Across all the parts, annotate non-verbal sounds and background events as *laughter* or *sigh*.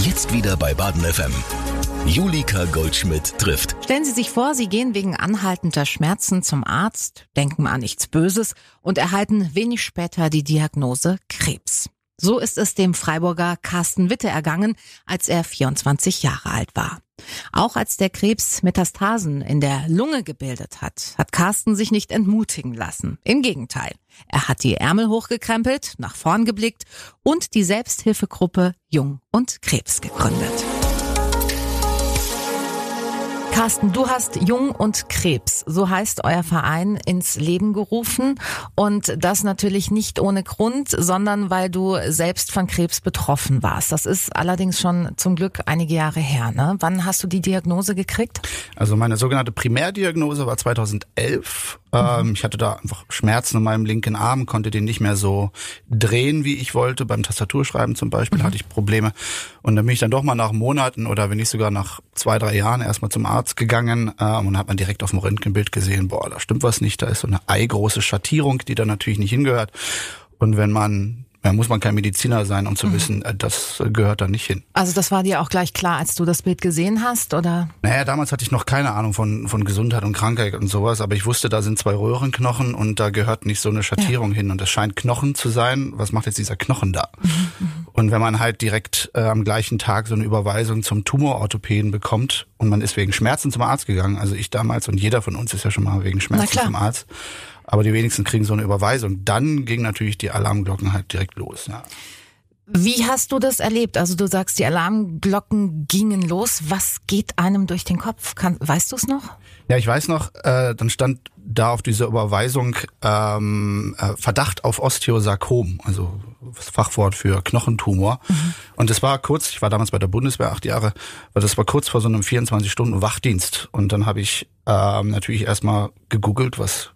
Jetzt wieder bei Baden FM. Julika Goldschmidt trifft. Stellen Sie sich vor, Sie gehen wegen anhaltender Schmerzen zum Arzt, denken an nichts Böses und erhalten wenig später die Diagnose Krebs. So ist es dem Freiburger Carsten Witte ergangen, als er 24 Jahre alt war. Auch als der Krebs Metastasen in der Lunge gebildet hat, hat Carsten sich nicht entmutigen lassen. Im Gegenteil. Er hat die Ärmel hochgekrempelt, nach vorn geblickt und die Selbsthilfegruppe Jung und Krebs gegründet. Carsten, du hast Jung und Krebs, so heißt euer Verein, ins Leben gerufen. Und das natürlich nicht ohne Grund, sondern weil du selbst von Krebs betroffen warst. Das ist allerdings schon zum Glück einige Jahre her. Ne? Wann hast du die Diagnose gekriegt? Also meine sogenannte Primärdiagnose war 2011. Mhm. Ich hatte da einfach Schmerzen in meinem linken Arm, konnte den nicht mehr so drehen, wie ich wollte. Beim Tastaturschreiben zum Beispiel mhm. hatte ich Probleme. Und dann bin ich dann doch mal nach Monaten oder wenn nicht sogar nach zwei, drei Jahren erstmal zum Arzt gegangen ähm, und hat man direkt auf dem Röntgenbild gesehen, boah, da stimmt was nicht, da ist so eine eigroße Schattierung, die da natürlich nicht hingehört. Und wenn man ja, muss man kein Mediziner sein, um zu mhm. wissen, äh, das gehört da nicht hin. Also das war dir auch gleich klar, als du das Bild gesehen hast, oder? Naja, damals hatte ich noch keine Ahnung von, von Gesundheit und Krankheit und sowas, aber ich wusste, da sind zwei Röhrenknochen und da gehört nicht so eine Schattierung ja. hin und das scheint Knochen zu sein. Was macht jetzt dieser Knochen da? Mhm. mhm. Und wenn man halt direkt äh, am gleichen Tag so eine Überweisung zum Tumororthopäden bekommt und man ist wegen Schmerzen zum Arzt gegangen, also ich damals und jeder von uns ist ja schon mal wegen Schmerzen zum Arzt, aber die wenigsten kriegen so eine Überweisung. Dann ging natürlich die Alarmglocken halt direkt los. Ja. Wie hast du das erlebt? Also du sagst, die Alarmglocken gingen los. Was geht einem durch den Kopf? Kann, weißt du es noch? Ja, ich weiß noch, äh, dann stand da auf dieser Überweisung ähm, äh, Verdacht auf Osteosarkom, also das Fachwort für Knochentumor. Mhm. Und das war kurz, ich war damals bei der Bundeswehr acht Jahre, weil das war kurz vor so einem 24-Stunden-Wachdienst. Und dann habe ich ähm, natürlich erstmal gegoogelt, was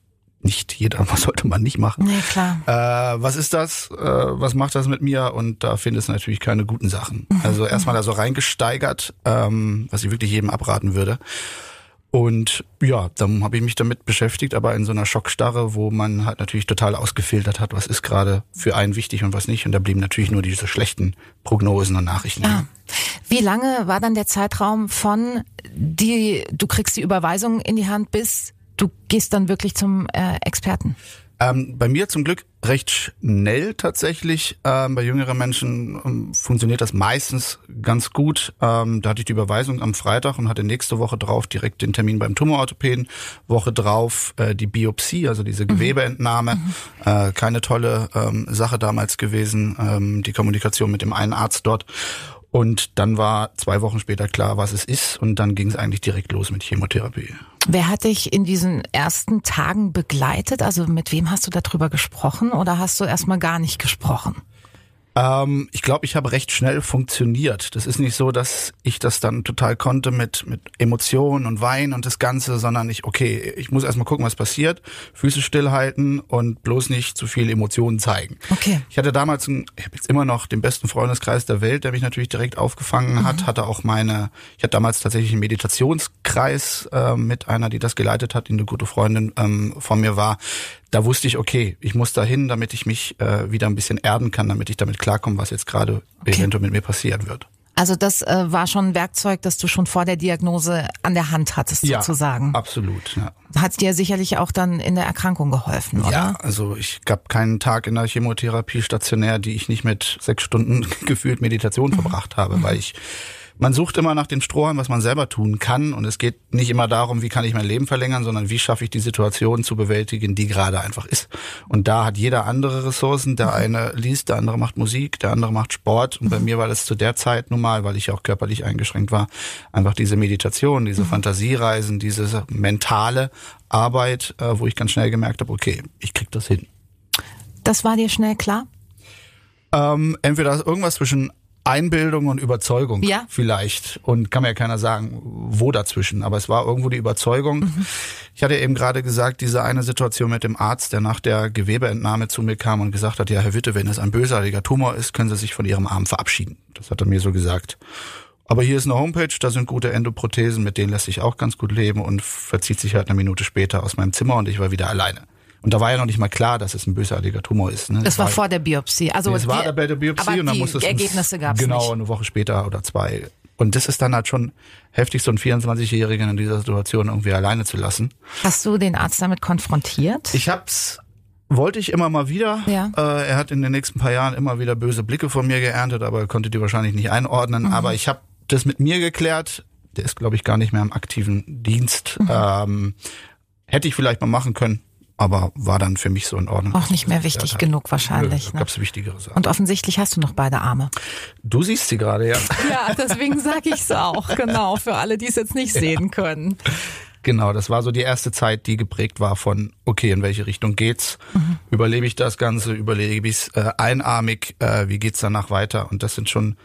nicht jeder, *laughs* was sollte man nicht machen. Nee, klar. Äh, was ist das? Äh, was macht das mit mir? Und da findest du natürlich keine guten Sachen. Mhm. Also erstmal da so reingesteigert, ähm, was ich wirklich jedem abraten würde. Und ja, dann habe ich mich damit beschäftigt, aber in so einer Schockstarre, wo man halt natürlich total ausgefiltert hat, was ist gerade für einen wichtig und was nicht. Und da blieben natürlich nur diese schlechten Prognosen und Nachrichten. Ja. Wie lange war dann der Zeitraum von die, du kriegst die Überweisung in die Hand bis du gehst dann wirklich zum äh, Experten? Ähm, bei mir zum Glück recht schnell tatsächlich. Ähm, bei jüngeren Menschen ähm, funktioniert das meistens ganz gut. Ähm, da hatte ich die Überweisung am Freitag und hatte nächste Woche drauf direkt den Termin beim Tumororthopäden. Woche drauf äh, die Biopsie, also diese mhm. Gewebeentnahme. Mhm. Äh, keine tolle ähm, Sache damals gewesen, ähm, die Kommunikation mit dem einen Arzt dort. Und dann war zwei Wochen später klar, was es ist. Und dann ging es eigentlich direkt los mit Chemotherapie. Wer hat dich in diesen ersten Tagen begleitet? Also mit wem hast du darüber gesprochen oder hast du erstmal gar nicht gesprochen? Ähm, ich glaube, ich habe recht schnell funktioniert. Das ist nicht so, dass ich das dann total konnte mit, mit Emotionen und Wein und das Ganze, sondern ich, okay, ich muss erstmal gucken, was passiert, Füße stillhalten und bloß nicht zu viel Emotionen zeigen. Okay. Ich hatte damals, einen, ich habe jetzt immer noch den besten Freundeskreis der Welt, der mich natürlich direkt aufgefangen mhm. hat, hatte auch meine, ich hatte damals tatsächlich einen Meditationskreis äh, mit einer, die das geleitet hat, die eine gute Freundin ähm, von mir war da wusste ich, okay, ich muss da hin, damit ich mich äh, wieder ein bisschen erden kann, damit ich damit klarkomme, was jetzt gerade okay. eventuell mit mir passiert wird. Also das äh, war schon ein Werkzeug, das du schon vor der Diagnose an der Hand hattest, ja, sozusagen. Absolut. Ja. Hat dir sicherlich auch dann in der Erkrankung geholfen, oder? Ja, also ich gab keinen Tag in der Chemotherapie stationär, die ich nicht mit sechs Stunden *laughs* gefühlt Meditation mhm. verbracht habe, mhm. weil ich man sucht immer nach den Strohhalmen, was man selber tun kann. Und es geht nicht immer darum, wie kann ich mein Leben verlängern, sondern wie schaffe ich die Situation zu bewältigen, die gerade einfach ist. Und da hat jeder andere Ressourcen. Der eine liest, der andere macht Musik, der andere macht Sport. Und bei mir war das zu der Zeit nun mal, weil ich auch körperlich eingeschränkt war, einfach diese Meditation, diese mhm. Fantasiereisen, diese mentale Arbeit, äh, wo ich ganz schnell gemerkt habe, okay, ich krieg das hin. Das war dir schnell klar? Ähm, entweder irgendwas zwischen Einbildung und Überzeugung ja. vielleicht. Und kann mir ja keiner sagen, wo dazwischen. Aber es war irgendwo die Überzeugung. Mhm. Ich hatte eben gerade gesagt, diese eine Situation mit dem Arzt, der nach der Gewebeentnahme zu mir kam und gesagt hat, ja, Herr Witte, wenn es ein bösartiger Tumor ist, können Sie sich von Ihrem Arm verabschieden. Das hat er mir so gesagt. Aber hier ist eine Homepage, da sind gute Endoprothesen, mit denen lässt sich auch ganz gut leben und verzieht sich halt eine Minute später aus meinem Zimmer und ich war wieder alleine. Und da war ja noch nicht mal klar, dass es ein bösartiger Tumor ist. Ne? Das war vor der Biopsie. Also Nee, es war bei der Biopsie aber und dann musste es Ergebnisse gab es Genau, nicht. eine Woche später oder zwei. Und das ist dann halt schon heftig, so einen 24-Jährigen in dieser Situation irgendwie alleine zu lassen. Hast du den Arzt damit konfrontiert? Ich hab's, wollte ich immer mal wieder. Ja. Äh, er hat in den nächsten paar Jahren immer wieder böse Blicke von mir geerntet, aber er konnte die wahrscheinlich nicht einordnen. Mhm. Aber ich habe das mit mir geklärt. Der ist, glaube ich, gar nicht mehr im aktiven Dienst. Mhm. Ähm, hätte ich vielleicht mal machen können, aber war dann für mich so in Ordnung. Auch nicht mehr wichtig Ja, genug wahrscheinlich. Nö, Ne? gab's wichtigere Sachen. Und offensichtlich hast du noch beide Arme. du siehst sie gerade, ja. *laughs* Ja, deswegen sage ich es auch, genau, für alle, die es jetzt nicht sehen können. Genau, das war so die erste Zeit, die geprägt war von, okay, in welche Richtung geht's? Überlebe ich das Ganze? Überlebe ich's äh, einarmig? Äh, wie geht's danach weiter? Und das sind schon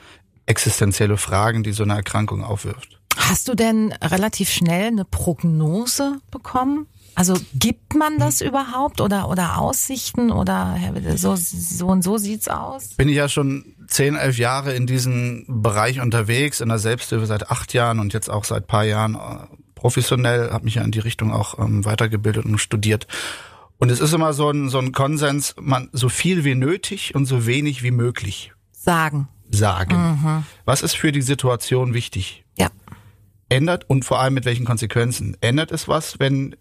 existenzielle Fragen, die so eine Erkrankung aufwirft. Hast du denn relativ schnell eine Prognose bekommen? Also gibt man das überhaupt oder oder Aussichten oder so so und so sieht's aus? Bin ich ja schon zehn, elf Jahre in diesem Bereich unterwegs, in der Selbsthilfe seit acht Jahren und jetzt auch seit paar Jahren äh, professionell, habe mich ja in die Richtung auch ähm, weitergebildet und studiert. Und es ist immer so ein, so ein Konsens, man so viel wie nötig und so wenig wie möglich Sagen. sagen. Was ist für die Situation wichtig? Ja. Ändert und vor allem mit welchen Konsequenzen? Ändert es was, wenn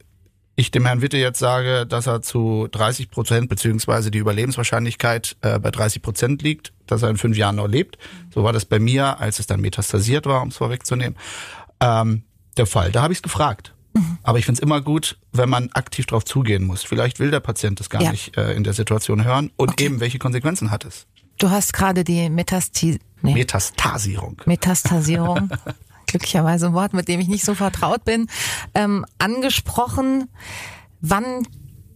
ich dem Herrn Witte jetzt sage, dass er zu 30 Prozent beziehungsweise die Überlebenswahrscheinlichkeit äh, bei 30 Prozent liegt, dass er in fünf Jahren noch lebt? So war das bei mir, als es dann metastasiert war, um es vorwegzunehmen, ähm, der Fall. Da habe ich es gefragt. Aber ich finde es immer gut, wenn man aktiv darauf zugehen muss. Vielleicht will der Patient das gar Ja. nicht äh, in der Situation hören und Okay. eben welche Konsequenzen hat es. Du hast gerade die Metasti nee, Metastasierung. Metastasierung, *laughs* glücklicherweise ein Wort, mit dem ich nicht so vertraut bin, ähm, angesprochen. Wann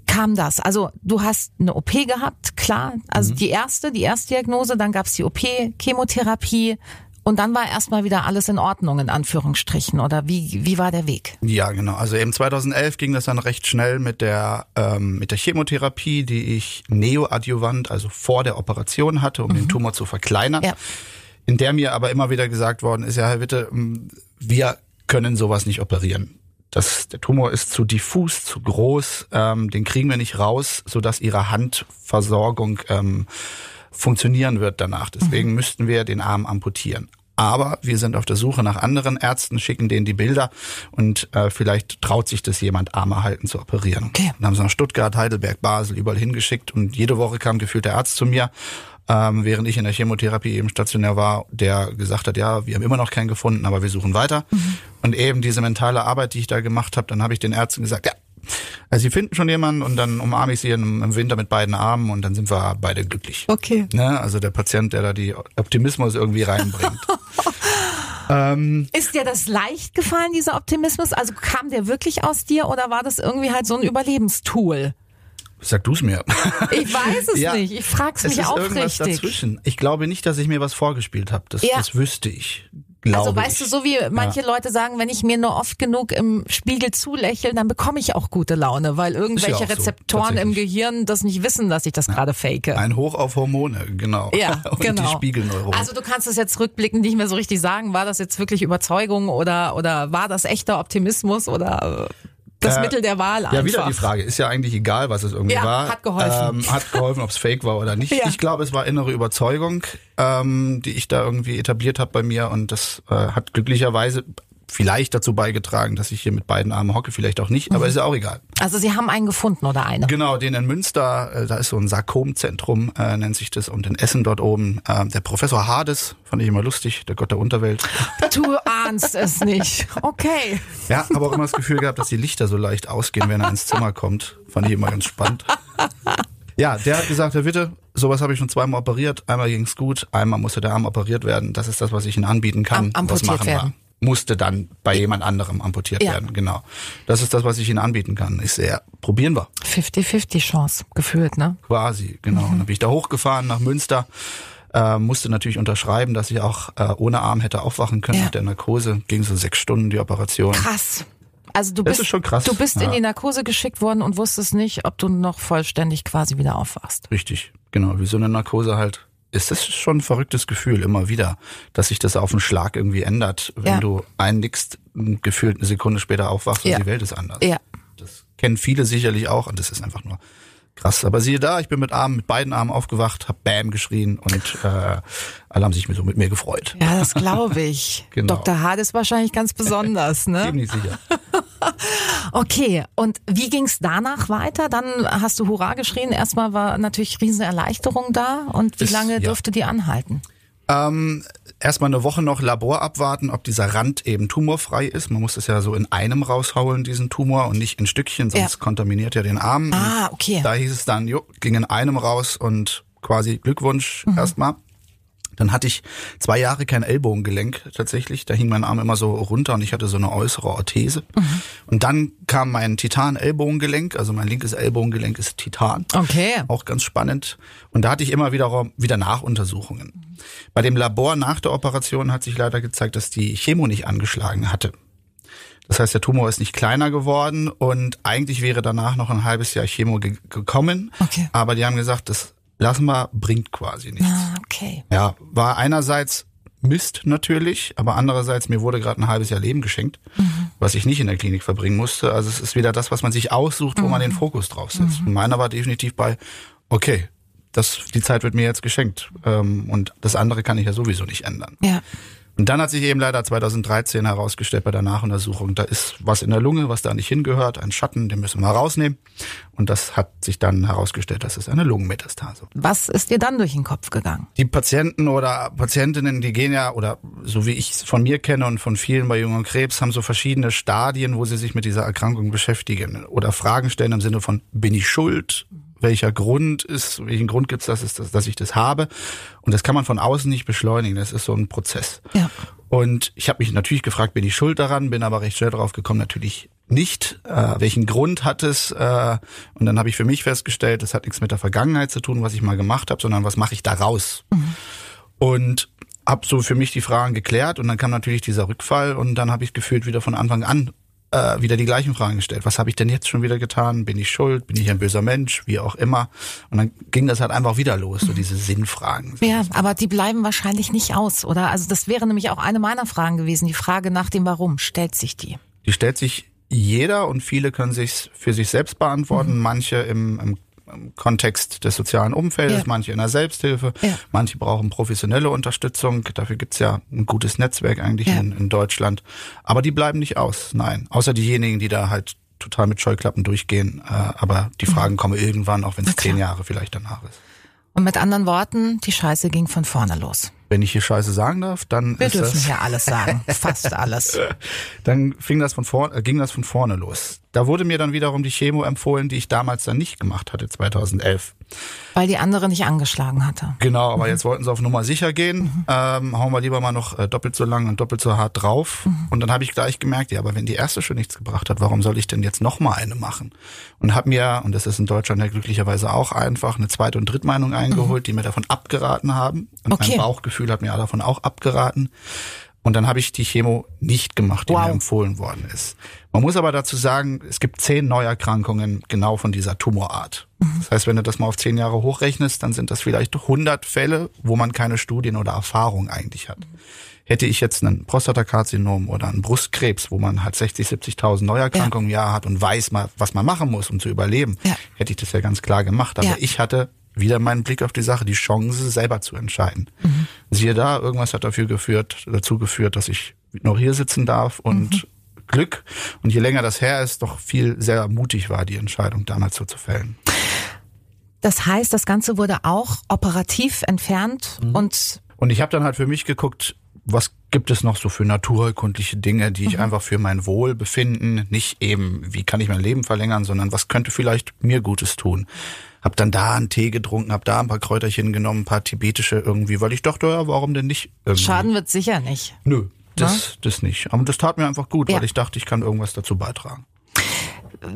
kam das? Also du hast eine OP gehabt, klar. Also die erste, die Erstdiagnose, dann gab's die OP, Chemotherapie und dann war erstmal wieder alles in Ordnung, in Anführungsstrichen. Oder wie, wie war der Weg? Ja, genau. Also eben 2011 ging das dann recht schnell mit der ähm, mit der Chemotherapie, die ich neoadjuvant, also vor der Operation hatte, um den Tumor zu verkleinern. Ja. In der mir aber immer wieder gesagt worden ist, ja, Herr Witte, m, wir können sowas nicht operieren. Das, der Tumor ist zu diffus, zu groß, ähm, den kriegen wir nicht raus, sodass ihre Handversorgung ähm, funktionieren wird danach. Deswegen müssten wir den Arm amputieren. Aber wir sind auf der Suche nach anderen Ärzten, schicken denen die Bilder und äh, vielleicht traut sich das jemand, Arme halten zu operieren. Okay. Dann haben sie nach Stuttgart, Heidelberg, Basel, überall hingeschickt und jede Woche kam gefühlt der Arzt zu mir, ähm, während ich in der Chemotherapie eben stationär war, der gesagt hat, ja, wir haben immer noch keinen gefunden, aber wir suchen weiter. Und eben diese mentale Arbeit, die ich da gemacht habe, dann habe ich den Ärzten gesagt, ja, also sie finden schon jemanden und dann umarme ich sie im, im Winter mit beiden Armen und dann sind wir beide glücklich. Okay. Ne? Also der Patient, der da die Optimismus irgendwie reinbringt. *laughs* ähm, Ist dir das leicht gefallen, dieser Optimismus? Also kam der wirklich aus dir oder war das irgendwie halt so ein Überlebenstool? Sag du's mir. Ich weiß es *laughs* Ja, nicht. Ich frag's es mich auch irgendwas richtig. dazwischen. Ich glaube nicht, dass ich mir was vorgespielt habe. Das, Ja. das wüsste ich. Also weißt ich. du, so wie manche Leute sagen, wenn ich mir nur oft genug im Spiegel zulächle, dann bekomme ich auch gute Laune, weil irgendwelche auch so, Rezeptoren im. Gehirn das nicht wissen, dass ich das gerade fake. Ein Hoch auf Hormone, genau. Ja, *laughs* Und genau. die Spiegelneuronen. Also du kannst es jetzt rückblickend nicht mehr so richtig sagen, war das jetzt wirklich Überzeugung oder oder war das echter Optimismus oder das Äh, Mittel der Wahl einfach? Ja, wieder die Frage. Ist ja eigentlich egal, was es irgendwie Ja, war. hat geholfen. Ähm, hat geholfen, ob es fake war oder nicht. *laughs* Ja. Ich glaube, es war innere Überzeugung, ähm, die ich da irgendwie etabliert habe bei mir. Und das äh, hat glücklicherweise vielleicht dazu beigetragen, dass ich hier mit beiden Armen hocke. Vielleicht auch nicht, aber ist ja auch egal. Also sie haben einen gefunden oder eine. Genau, den in Münster, äh, da ist so ein Sarkomzentrum, äh, nennt sich das, und in Essen dort oben. Äh, der Professor Hades, fand ich immer lustig, der Gott der Unterwelt. *laughs* Du ahnst es nicht. Okay. Ja, aber auch immer das Gefühl gehabt, dass die Lichter so leicht ausgehen, wenn er ins Zimmer kommt. Fand ich immer ganz spannend. Ja, der hat gesagt, Herr Witte, sowas habe ich schon zweimal operiert. Einmal ging's gut, einmal musste der Arm operiert werden. Das ist das, was ich Ihnen anbieten kann. Am- Was amputiert machen werden. Musste dann bei jemand anderem amputiert Ja. werden, genau. Das ist das, was ich Ihnen anbieten kann. Ich sehe, probieren wir. 50-50 Chance gefühlt, ne? Quasi, genau. Und dann bin ich da hochgefahren nach Münster. Äh, musste natürlich unterschreiben, dass ich auch äh, ohne Arm hätte aufwachen können Ja. mit der Narkose. Ging so sechs Stunden die Operation. Krass. Also du Das bist ist schon krass. Du bist in Ja. die Narkose geschickt worden und wusstest nicht, ob du noch vollständig quasi wieder aufwachst. Richtig, genau. Wie so eine Narkose halt. Ist das schon ein verrücktes Gefühl immer wieder, dass sich das auf einen Schlag irgendwie ändert, wenn Ja. du einnickst, gefühlt eine Sekunde später aufwachst und Ja. die Welt ist anders. Ja. Das kennen viele sicherlich auch und das ist einfach nur krass. Aber siehe da, ich bin mit Armen, mit beiden Armen aufgewacht, hab Bam geschrien und äh, alle haben sich so mit mir gefreut. Ja, das glaube ich. *laughs* Genau. Dr. Hart ist wahrscheinlich ganz besonders, ne? Ziemlich sicher. *laughs* Okay, und wie ging's danach weiter? Dann hast du Hurra geschrien. Erstmal war natürlich riesen Erleichterung da. Und wie Ist- lange ja. durfte die anhalten? Ähm, erstmal eine Woche noch Labor abwarten, ob dieser Rand eben tumorfrei ist. Man muss das ja so in einem raushauen, diesen Tumor, und nicht in Stückchen, sonst Ja. kontaminiert ja den Arm. Ah, Und okay. Da hieß es dann, jo, ging in einem raus und quasi Glückwunsch Mhm. erstmal. Dann hatte ich zwei Jahre kein Ellbogengelenk tatsächlich. Da hing mein Arm immer so runter und ich hatte so eine äußere Orthese. Mhm. Und dann kam mein Titan-Ellbogengelenk, also mein linkes Ellbogengelenk ist Titan. Okay. Auch ganz spannend. Und da hatte ich immer wieder, wieder Nachuntersuchungen. Bei dem Labor nach der Operation hat sich leider gezeigt, dass die Chemo nicht angeschlagen hatte. Das heißt, der Tumor ist nicht kleiner geworden und eigentlich wäre danach noch ein halbes Jahr Chemo ge gekommen. Okay. Aber die haben gesagt, das lassen wir, bringt quasi nichts. Ah, okay. Ja, war einerseits Mist natürlich, aber andererseits mir wurde gerade ein halbes Jahr Leben geschenkt, was ich nicht in der Klinik verbringen musste. Also es ist wieder das, was man sich aussucht, wo man den Fokus drauf setzt. Und meiner war definitiv bei, okay, das, die Zeit wird mir jetzt geschenkt ähm, und das andere kann ich ja sowieso nicht ändern. Ja. Und dann hat sich eben leider 2013 herausgestellt bei der Nachuntersuchung, da ist was in der Lunge, was da nicht hingehört, ein Schatten, den müssen wir rausnehmen. Und das hat sich dann herausgestellt, das ist eine Lungenmetastase. Was ist dir dann durch den Kopf gegangen? Die Patienten oder Patientinnen, die gehen ja, oder so wie ich es von mir kenne und von vielen bei Jungen Krebs, haben so verschiedene Stadien, wo sie sich mit dieser Erkrankung beschäftigen oder Fragen stellen im Sinne von, bin ich schuld? Welcher Grund ist, welchen Grund gibt es, dass, es das, dass ich das habe? Und das kann man von außen nicht beschleunigen. Das ist so ein Prozess. Ja. Und ich habe mich natürlich gefragt, bin ich schuld daran? Bin aber recht schnell drauf gekommen, natürlich nicht. Äh, welchen Grund hat es? Äh, und dann habe ich für mich festgestellt, das hat nichts mit der Vergangenheit zu tun, was ich mal gemacht habe, sondern was mache ich daraus? Und habe so für mich die Fragen geklärt und dann kam natürlich dieser Rückfall und dann habe ich gefühlt wieder von Anfang an äh, wieder die gleichen Fragen gestellt. Was habe ich denn jetzt schon wieder getan? Bin ich schuld? Bin ich ein böser Mensch? Wie auch immer. Und dann ging das halt einfach wieder los, so diese Sinnfragen. Ja, aber die bleiben wahrscheinlich nicht aus, oder? Also das wäre nämlich auch eine meiner Fragen gewesen. Die Frage nach dem Warum stellt sich die. Die stellt sich jeder und viele können sich für sich selbst beantworten. Manche im, im, im Kontext des sozialen Umfeldes, Ja. manche in der Selbsthilfe, Ja. manche brauchen professionelle Unterstützung. Dafür gibt's ja ein gutes Netzwerk eigentlich Ja. in, in Deutschland. Aber die bleiben nicht aus, nein. Außer diejenigen, die da halt total mit Scheuklappen durchgehen. Äh, aber die Fragen kommen irgendwann, auch wenn es zehn Jahre vielleicht danach ist. Und mit anderen Worten, die Scheiße ging von vorne los. Wenn ich hier Scheiße sagen darf, dann Wir ist dürfen das hier alles sagen. *laughs* Fast alles. dann fing das von vorne, äh, ging das von vorne los. Da wurde mir dann wiederum die Chemo empfohlen, die ich damals dann nicht gemacht hatte, 2011. Weil die andere nicht angeschlagen hatte. Genau, aber jetzt wollten sie auf Nummer sicher gehen. Ähm, hauen wir lieber mal noch äh, doppelt so lang und doppelt so hart drauf. Und dann habe ich gleich gemerkt, ja, aber wenn die erste schon nichts gebracht hat, warum soll ich denn jetzt noch mal eine machen? Und habe mir, und das ist in Deutschland ja glücklicherweise auch einfach, eine zweite und Drittmeinung eingeholt, die mir davon abgeraten haben. Und Okay. mein Bauchgefühl hat mir davon auch abgeraten. Und dann habe ich die Chemo nicht gemacht, die Wow. mir empfohlen worden ist. Man muss aber dazu sagen, es gibt zehn Neuerkrankungen genau von dieser Tumorart. Das heißt, wenn du das mal auf zehn Jahre hochrechnest, dann sind das vielleicht 100 Fälle, wo man keine Studien oder Erfahrung eigentlich hat. Hätte ich jetzt einen Prostatakarzinom oder einen Brustkrebs, wo man halt 60, 70.000 Neuerkrankungen im Jahr hat und weiß mal, was man machen muss, um zu überleben, Ja. hätte ich das ja ganz klar gemacht. Aber Ja. ich hatte wieder meinen Blick auf die Sache, die Chance selber zu entscheiden. Siehe da, irgendwas hat dafür geführt, dazu geführt, dass ich noch hier sitzen darf und Glück. Und je länger das her ist, doch viel sehr mutig war, die Entscheidung damals so zu fällen. Das heißt, das Ganze wurde auch operativ entfernt und Und ich habe dann halt für mich geguckt, was gibt es noch so für naturheilkundliche Dinge, die ich einfach für mein Wohlbefinden, nicht eben, wie kann ich mein Leben verlängern, sondern was könnte vielleicht mir Gutes tun. Hab dann da einen Tee getrunken, hab da ein paar Kräuterchen genommen, ein paar tibetische irgendwie, weil ich dachte, ja, warum denn nicht? Irgendwie. Schaden wird sicher nicht. Nö, das, das nicht. Aber das tat mir einfach gut, Ja. weil ich dachte, ich kann irgendwas dazu beitragen.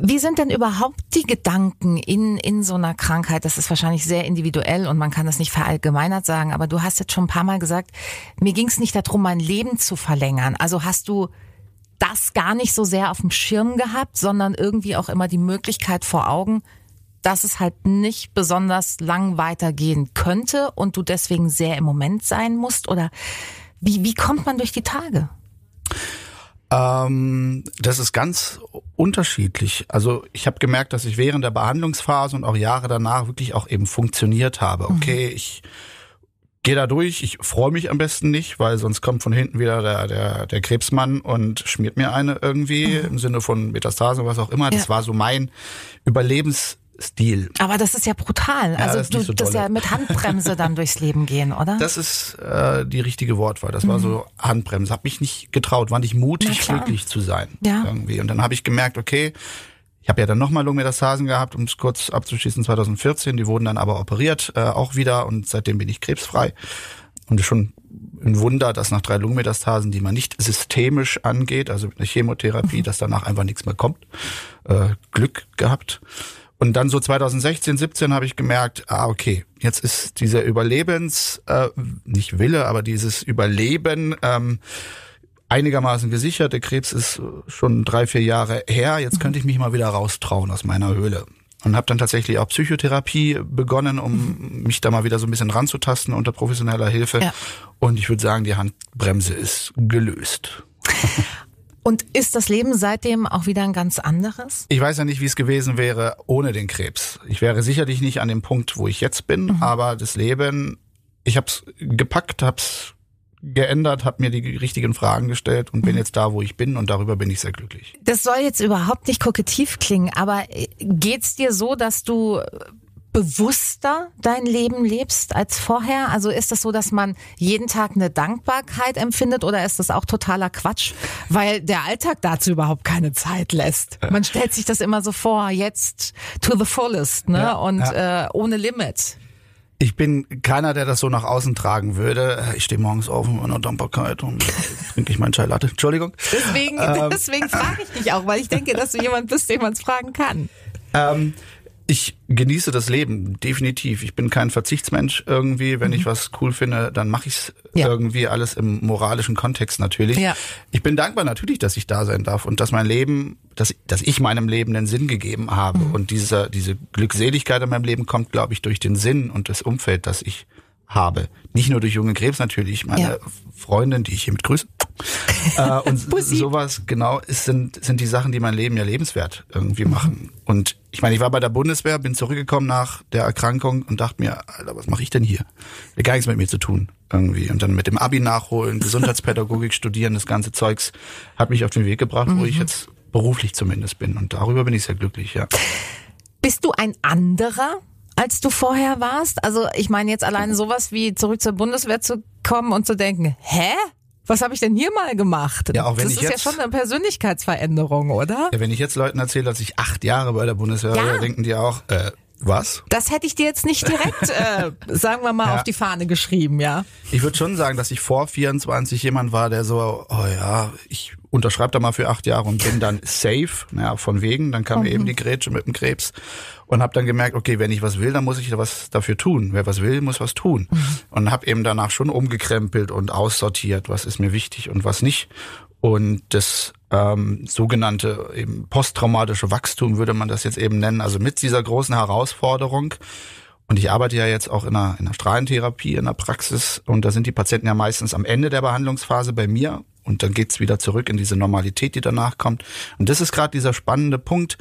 Wie sind denn überhaupt die Gedanken in, in so einer Krankheit? Das ist wahrscheinlich sehr individuell und man kann das nicht verallgemeinert sagen, aber du hast jetzt schon ein paar Mal gesagt, mir ging es nicht darum, mein Leben zu verlängern. Also hast du das gar nicht so sehr auf dem Schirm gehabt, sondern irgendwie auch immer die Möglichkeit vor Augen, dass es halt nicht besonders lang weitergehen könnte und du deswegen sehr im Moment sein musst? Oder wie, wie kommt man durch die Tage? Ähm, das ist ganz unterschiedlich. Also ich habe gemerkt, dass ich während der Behandlungsphase und auch Jahre danach wirklich auch eben funktioniert habe. Okay, mhm. ich gehe da durch, ich freue mich am besten nicht, weil sonst kommt von hinten wieder der, der, der Krebsmann und schmiert mir eine irgendwie mhm. im Sinne von Metastase, was auch immer. Das ja. war so mein Überlebens Stil. Aber das ist ja brutal. Ja, also das du, so das ja mit Handbremse dann *laughs* durchs Leben gehen, oder? Das ist äh, die richtige Wortwahl. Das mhm. war so Handbremse. Hab mich nicht getraut, war nicht mutig, glücklich zu sein. Ja. Irgendwie. Und dann habe ich gemerkt, okay, ich habe ja dann nochmal Lungenmetastasen gehabt, um es kurz abzuschließen, 2014. Die wurden dann aber operiert, äh, auch wieder. Und seitdem bin ich krebsfrei. Und schon ein Wunder, dass nach drei Lungenmetastasen, die man nicht systemisch angeht, also mit einer Chemotherapie, mhm. dass danach einfach nichts mehr kommt. Äh, Glück gehabt. Und dann so 2016, 17 habe ich gemerkt, ah, okay, jetzt ist dieser Überlebens, äh, nicht Wille, aber dieses Überleben ähm, einigermaßen gesichert. Der Krebs ist schon drei, vier Jahre her. Jetzt könnte ich mich mal wieder raustrauen aus meiner Höhle. Und habe dann tatsächlich auch Psychotherapie begonnen, um mich da mal wieder so ein bisschen ranzutasten unter professioneller Hilfe. Ja. Und ich würde sagen, die Handbremse ist gelöst. *laughs* Und ist das Leben seitdem auch wieder ein ganz anderes? Ich weiß ja nicht, wie es gewesen wäre ohne den Krebs. Ich wäre sicherlich nicht an dem Punkt, wo ich jetzt bin, mhm. aber das Leben, ich habe es gepackt, habe es geändert, habe mir die richtigen Fragen gestellt und bin mhm. jetzt da, wo ich bin und darüber bin ich sehr glücklich. Das soll jetzt überhaupt nicht kokettiv klingen, aber äh, geht's dir so, dass du bewusster dein Leben lebst als vorher? Also ist das so, dass man jeden Tag eine Dankbarkeit empfindet oder ist das auch totaler Quatsch, weil der Alltag dazu überhaupt keine Zeit lässt? Man stellt sich das immer so vor, jetzt to the fullest, ne? Ja, und ja. Äh, ohne Limit. Ich bin keiner, der das so nach außen tragen würde. Ich stehe morgens auf mit meiner Dankbarkeit und *laughs* trinke ich meinen Chai Latte. Entschuldigung. Deswegen, ähm, deswegen frage ich dich auch, weil ich denke, dass du jemand bist, den man es fragen kann. Ähm, ich genieße das Leben, definitiv. Ich bin kein Verzichtsmensch irgendwie. Wenn mhm. ich was cool finde, dann mache ich es ja. irgendwie alles im moralischen Kontext natürlich. Ja. Ich bin dankbar natürlich, dass ich da sein darf und dass mein Leben, dass, dass ich meinem Leben einen Sinn gegeben habe. Mhm. Und diese, diese Glückseligkeit in meinem Leben kommt, glaube ich, durch den Sinn und das Umfeld, das ich habe. Nicht nur durch junge Krebs natürlich, meine ja. Freundin, die ich hiermit grüße. *laughs* äh, und sowas, genau, ist, sind, sind die Sachen, die mein Leben ja lebenswert irgendwie machen. Und ich meine, ich war bei der Bundeswehr, bin zurückgekommen nach der Erkrankung und dachte mir, Alter, was mache ich denn hier? Hat gar nichts mit mir zu tun irgendwie. Und dann mit dem Abi nachholen, Gesundheitspädagogik *laughs* studieren, das ganze Zeugs hat mich auf den Weg gebracht, mhm. wo ich jetzt beruflich zumindest bin. Und darüber bin ich sehr glücklich, ja. Bist du ein anderer als du vorher warst? Also ich meine jetzt alleine sowas wie zurück zur Bundeswehr zu kommen und zu denken, hä? Was habe ich denn hier mal gemacht? Ja, auch wenn das ich ist jetzt, ja schon eine Persönlichkeitsveränderung, oder? Ja, wenn ich jetzt Leuten erzähle, dass ich acht Jahre bei der Bundeswehr ja. war, denken die auch, äh, was? Das hätte ich dir jetzt nicht direkt, äh, *laughs* sagen wir mal, ja. auf die Fahne geschrieben, ja. Ich würde schon sagen, dass ich vor 24 jemand war, der so, oh ja, ich unterschreibe da mal für acht Jahre und bin dann safe, ja, von wegen. Dann kam mhm. eben die Grätsche mit dem Krebs und habe dann gemerkt, okay, wenn ich was will, dann muss ich was dafür tun. Wer was will, muss was tun. Mhm. Und habe eben danach schon umgekrempelt und aussortiert, was ist mir wichtig und was nicht. Und das ähm, sogenannte eben posttraumatische Wachstum würde man das jetzt eben nennen. Also mit dieser großen Herausforderung. Und ich arbeite ja jetzt auch in einer, in einer Strahlentherapie, in der Praxis. Und da sind die Patienten ja meistens am Ende der Behandlungsphase bei mir. Und dann geht's wieder zurück in diese Normalität, die danach kommt. Und das ist gerade dieser spannende Punkt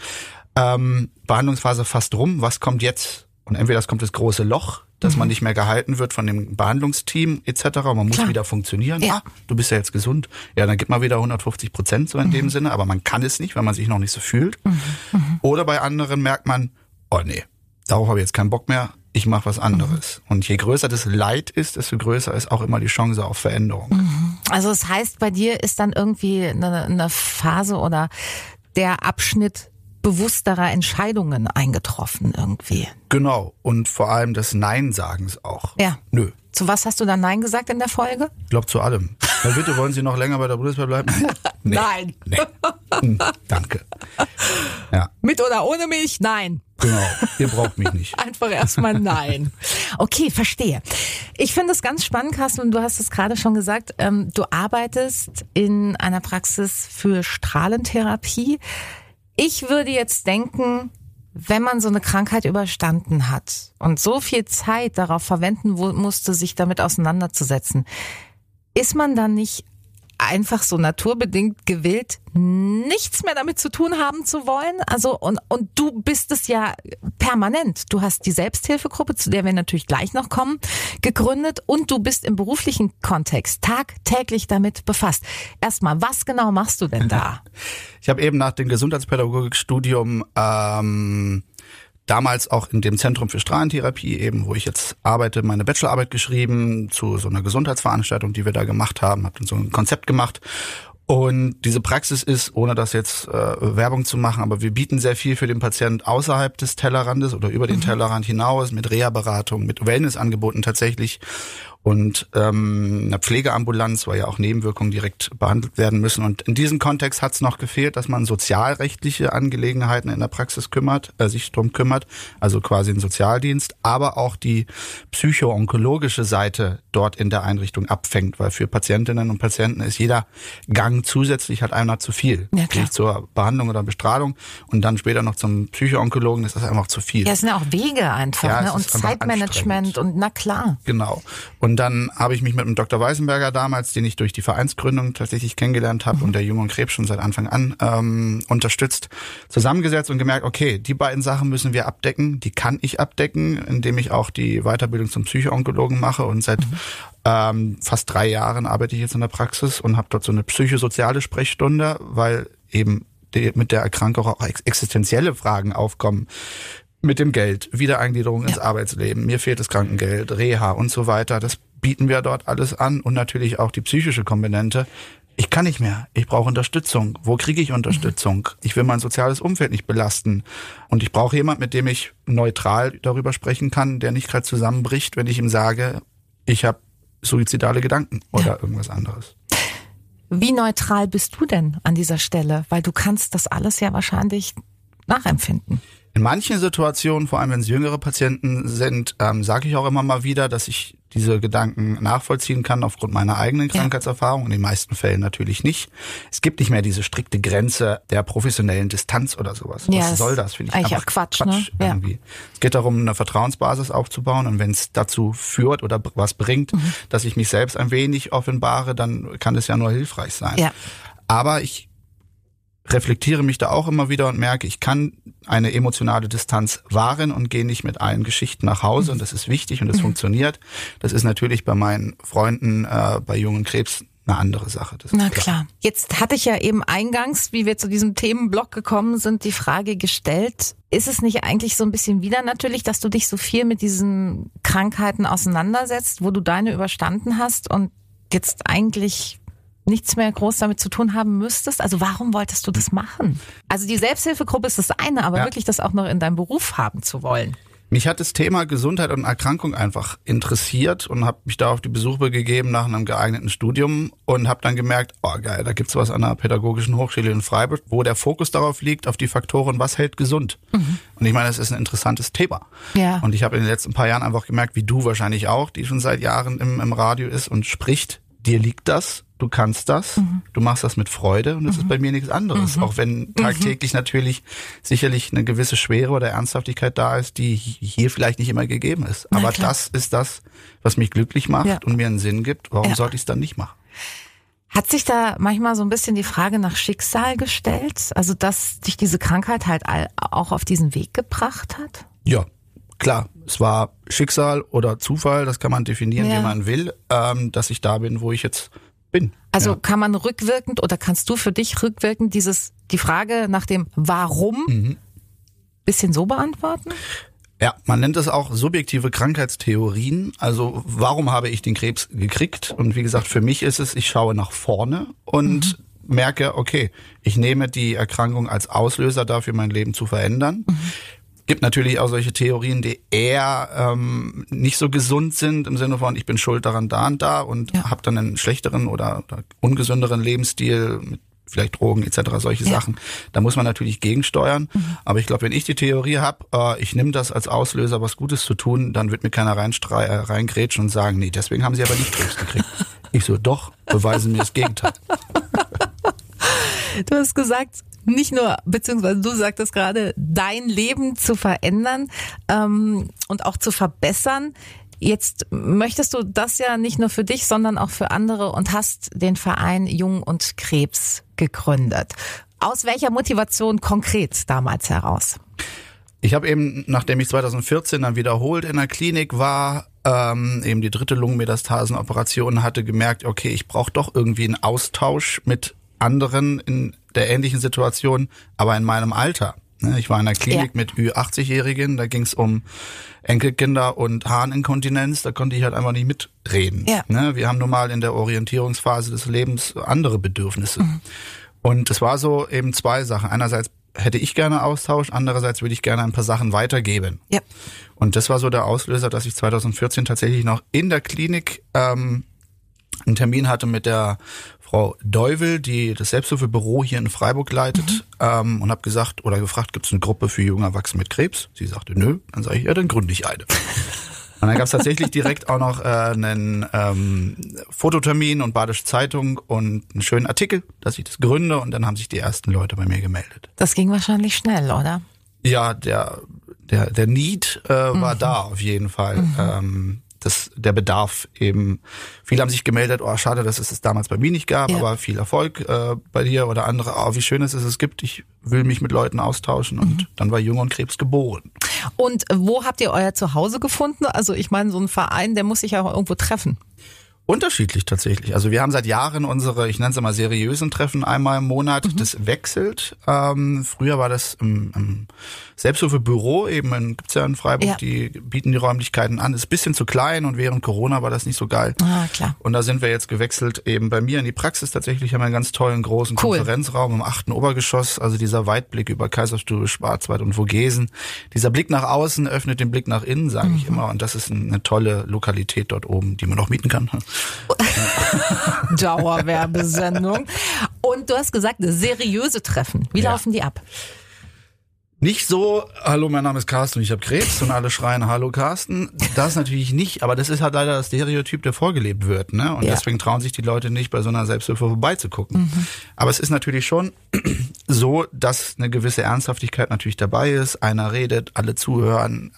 ähm, Behandlungsphase fast rum, was kommt jetzt? Und entweder es kommt das große Loch, dass mhm. man nicht mehr gehalten wird von dem Behandlungsteam etc. Man muss Klar. wieder funktionieren. Ja. Ah, du bist ja jetzt gesund. Ja, dann gibt man wieder 150 Prozent so in mhm. dem Sinne, aber man kann es nicht, weil man sich noch nicht so fühlt. Mhm. mhm. Oder bei anderen merkt man, oh nee, darauf habe ich jetzt keinen Bock mehr. Ich mache was anderes. Mhm. Und je größer das Leid ist, desto größer ist auch immer die Chance auf Veränderung. Mhm. Also das heißt, bei dir ist dann irgendwie eine, eine Phase oder der Abschnitt bewussterer Entscheidungen eingetroffen irgendwie. Genau. Und vor allem des Nein-Sagens auch. Ja. Nö. Zu was hast du dann Nein gesagt in der Folge? Ich glaube zu allem. Na bitte, wollen Sie noch länger bei der Bundeswehr bleiben? *laughs* Nee. Nein. Nee. Hm, danke. Ja. Mit oder ohne mich? Nein. Genau, ihr braucht mich nicht. *laughs* Einfach erstmal nein. Okay, verstehe. Ich finde es ganz spannend, Carsten, und du hast es gerade schon gesagt, ähm, du arbeitest in einer Praxis für Strahlentherapie. Ich würde jetzt denken, wenn man so eine Krankheit überstanden hat und so viel Zeit darauf verwenden musste, sich damit auseinanderzusetzen, ist man dann nicht einfach so naturbedingt gewillt, nichts mehr damit zu tun haben zu wollen. Also und, und du bist es ja permanent. Du hast die Selbsthilfegruppe, zu der wir natürlich gleich noch kommen, gegründet und du bist im beruflichen Kontext tagtäglich damit befasst. Erstmal, was genau machst du denn da? *laughs* Ich habe eben nach dem Gesundheitspädagogikstudium ähm, damals auch in dem Zentrum für Strahlentherapie eben, wo ich jetzt arbeite, meine Bachelorarbeit geschrieben zu so einer Gesundheitsveranstaltung, die wir da gemacht haben, habe dann so ein Konzept gemacht und diese Praxis ist, ohne das jetzt äh, Werbung zu machen, aber wir bieten sehr viel für den Patient außerhalb des Tellerrandes oder über den mhm. Tellerrand hinaus mit Reha-Beratung, mit Wellnessangeboten tatsächlich und ähm, eine Pflegeambulanz, weil ja auch Nebenwirkungen direkt behandelt werden müssen. Und in diesem Kontext hat es noch gefehlt, dass man sozialrechtliche Angelegenheiten in der Praxis kümmert, äh, sich drum kümmert, also quasi ein Sozialdienst, aber auch die psycho-onkologische Seite dort in der Einrichtung abfängt, weil für Patientinnen und Patienten ist jeder Gang zusätzlich halt einer zu viel. Ja, klar. zur Behandlung oder Bestrahlung und dann später noch zum Psycho-Onkologen ist das einfach zu viel. Ja, es sind ja auch Wege einfach ja, ne? und Zeitmanagement und na klar. Genau. Und und dann habe ich mich mit dem Dr. Weisenberger damals, den ich durch die Vereinsgründung tatsächlich kennengelernt habe mhm. und der Jung und Krebs schon seit Anfang an ähm, unterstützt, zusammengesetzt und gemerkt, okay, die beiden Sachen müssen wir abdecken, die kann ich abdecken, indem ich auch die Weiterbildung zum Psychoonkologen mache und seit mhm. ähm, fast drei Jahren arbeite ich jetzt in der Praxis und habe dort so eine psychosoziale Sprechstunde, weil eben mit der Erkrankung auch existenzielle Fragen aufkommen mit dem Geld, Wiedereingliederung ja. ins Arbeitsleben, mir fehlt das Krankengeld, Reha und so weiter. Das bieten wir dort alles an und natürlich auch die psychische Komponente. Ich kann nicht mehr. Ich brauche Unterstützung. Wo kriege ich Unterstützung? Ich will mein soziales Umfeld nicht belasten. Und ich brauche jemand, mit dem ich neutral darüber sprechen kann, der nicht gerade zusammenbricht, wenn ich ihm sage, ich habe suizidale Gedanken oder ja. irgendwas anderes. Wie neutral bist du denn an dieser Stelle? Weil du kannst das alles ja wahrscheinlich nachempfinden. In manchen Situationen, vor allem wenn es jüngere Patienten sind, ähm, sage ich auch immer mal wieder, dass ich diese Gedanken nachvollziehen kann aufgrund meiner eigenen Krankheitserfahrung. Ja. In den meisten Fällen natürlich nicht. Es gibt nicht mehr diese strikte Grenze der professionellen Distanz oder sowas. Ja, Was soll das? Finde ich einfach Quatsch. Quatsch ne? irgendwie. Ja. Es geht darum, eine Vertrauensbasis aufzubauen und wenn es dazu führt oder was bringt, mhm. dass ich mich selbst ein wenig offenbare, dann kann es ja nur hilfreich sein. Ja. Aber ich reflektiere mich da auch immer wieder und merke, ich kann eine emotionale Distanz wahren und gehe nicht mit allen Geschichten nach Hause und das ist wichtig und das mhm. funktioniert. Das ist natürlich bei meinen Freunden äh, bei jungen Krebs eine andere Sache. Na klar. klar. Jetzt hatte ich ja eben eingangs, wie wir zu diesem Themenblock gekommen sind, die Frage gestellt, ist es nicht eigentlich so ein bisschen wieder natürlich, dass du dich so viel mit diesen Krankheiten auseinandersetzt, wo du deine überstanden hast und jetzt eigentlich nichts mehr groß damit zu tun haben müsstest? Also warum wolltest du das machen? Also die Selbsthilfegruppe ist das eine, aber ja. wirklich das auch noch in deinem Beruf haben zu wollen. Mich hat das Thema Gesundheit und Erkrankung einfach interessiert und habe mich da auf die Besuche gegeben nach einem geeigneten Studium und habe dann gemerkt, oh geil, da gibt's was an der Pädagogischen Hochschule in Freiburg, wo der Fokus darauf liegt, auf die Faktoren, was hält gesund. Mhm. Und ich meine, das ist ein interessantes Thema. Ja. Und ich habe in den letzten paar Jahren einfach gemerkt, wie du wahrscheinlich auch, die schon seit Jahren im, im Radio ist und spricht, dir liegt das, du kannst das, mhm. du machst das mit Freude und das mhm. ist bei mir nichts anderes. Mhm. Auch wenn tagtäglich mhm. natürlich sicherlich eine gewisse Schwere oder Ernsthaftigkeit da ist, die hier vielleicht nicht immer gegeben ist. Aber das ist das, was mich glücklich macht ja. und mir einen Sinn gibt. Warum ja. sollte ich es dann nicht machen? Hat sich da manchmal so ein bisschen die Frage nach Schicksal gestellt? Also, dass dich diese Krankheit halt auch auf diesen Weg gebracht hat? Ja, klar, es war Schicksal oder Zufall, das kann man definieren, ja. wie man will, ähm, dass ich da bin, wo ich jetzt bin. Also ja. kann man rückwirkend oder kannst du für dich rückwirkend dieses die Frage nach dem Warum mhm. bisschen so beantworten? Ja, man nennt es auch subjektive Krankheitstheorien. Also warum habe ich den Krebs gekriegt? Und wie gesagt, für mich ist es, ich schaue nach vorne und mhm. merke, okay, ich nehme die Erkrankung als Auslöser dafür, mein Leben zu verändern. Mhm gibt natürlich auch solche Theorien, die eher ähm, nicht so gesund sind im Sinne von ich bin schuld daran da und da und ja. habe dann einen schlechteren oder, oder ungesünderen Lebensstil mit vielleicht Drogen etc. solche ja. Sachen. Da muss man natürlich gegensteuern. Mhm. Aber ich glaube, wenn ich die Theorie habe, äh, ich nehme das als Auslöser, was Gutes zu tun, dann wird mir keiner reinstrei äh, reingrätschen und sagen, nee, deswegen haben sie aber nicht Krebs gekriegt. *laughs* ich so, doch, beweisen mir das Gegenteil. Du hast gesagt, nicht nur, beziehungsweise du sagtest gerade, dein Leben zu verändern ähm, und auch zu verbessern. Jetzt möchtest du das ja nicht nur für dich, sondern auch für andere und hast den Verein Jung und Krebs gegründet. Aus welcher Motivation konkret damals heraus? Ich habe eben, nachdem ich 2014 dann wiederholt in der Klinik war, ähm, eben die dritte Lungenmetastasenoperation hatte, gemerkt, okay, ich brauche doch irgendwie einen Austausch mit anderen in der ähnlichen Situation, aber in meinem Alter. Ne, ich war in der Klinik ja. mit Ü80-Jährigen, da ging es um Enkelkinder und Harninkontinenz, da konnte ich halt einfach nicht mitreden. Ja. Ne, wir haben nun mal in der Orientierungsphase des Lebens andere Bedürfnisse. Mhm. Und es war so eben zwei Sachen. Einerseits hätte ich gerne Austausch, andererseits würde ich gerne ein paar Sachen weitergeben. Ja. Und das war so der Auslöser, dass ich 2014 tatsächlich noch in der Klinik ähm, einen Termin hatte mit der Frau Deuvel, die das Selbsthilfebüro hier in Freiburg leitet, mhm. ähm, und habe gesagt oder gefragt, gibt es eine Gruppe für junge Erwachsene mit Krebs? Sie sagte, nö. Dann sage ich, ja, dann gründe ich eine. *laughs* Und dann gab es tatsächlich direkt auch noch äh, einen ähm, Fototermin und Badische Zeitung und einen schönen Artikel, dass ich das gründe und dann haben sich die ersten Leute bei mir gemeldet. Das ging wahrscheinlich schnell, oder? Ja, der der der Need äh, war mhm. da auf jeden Fall. Mhm. Ähm, das, der Bedarf eben. Viele haben sich gemeldet, oh schade, dass es es damals bei mir nicht gab, ja. aber viel Erfolg äh, bei dir oder andere, oh wie schön es ist, es gibt, ich will mich mit Leuten austauschen und mhm. dann war Jung und Krebs geboren. Und wo habt ihr euer Zuhause gefunden? Also ich meine, so ein Verein, der muss sich ja auch irgendwo treffen. Unterschiedlich tatsächlich. Also wir haben seit Jahren unsere, ich nenne es mal seriösen Treffen einmal im Monat. Mhm. Das wechselt. Ähm, früher war das im, im Selbsthilfebüro eben, in, gibt's ja in Freiburg, ja. die bieten die Räumlichkeiten an. Ist bisschen zu klein und während Corona war das nicht so geil. Ah, klar. Und da sind wir jetzt gewechselt eben bei mir in die Praxis. Tatsächlich haben wir einen ganz tollen großen cool. Konferenzraum im achten Obergeschoss. Also dieser Weitblick über Kaiserstube, Schwarzwald und Vogesen. Dieser Blick nach außen öffnet den Blick nach innen, sage mhm. ich immer. Und das ist eine tolle Lokalität dort oben, die man auch mieten kann. *laughs* Dauerwerbesendung. Und du hast gesagt, seriöse Treffen. Wie ja. laufen die ab? Nicht so, hallo, mein Name ist Carsten und ich habe Krebs und alle schreien, hallo Carsten. Das natürlich nicht, aber das ist halt leider das Stereotyp, der vorgelebt wird. Ne? Und ja. deswegen trauen sich die Leute nicht, bei so einer Selbsthilfe vorbeizugucken. Mhm. Aber es ist natürlich schon *clears throat* so, dass eine gewisse Ernsthaftigkeit natürlich dabei ist. Einer redet, alle zuhören,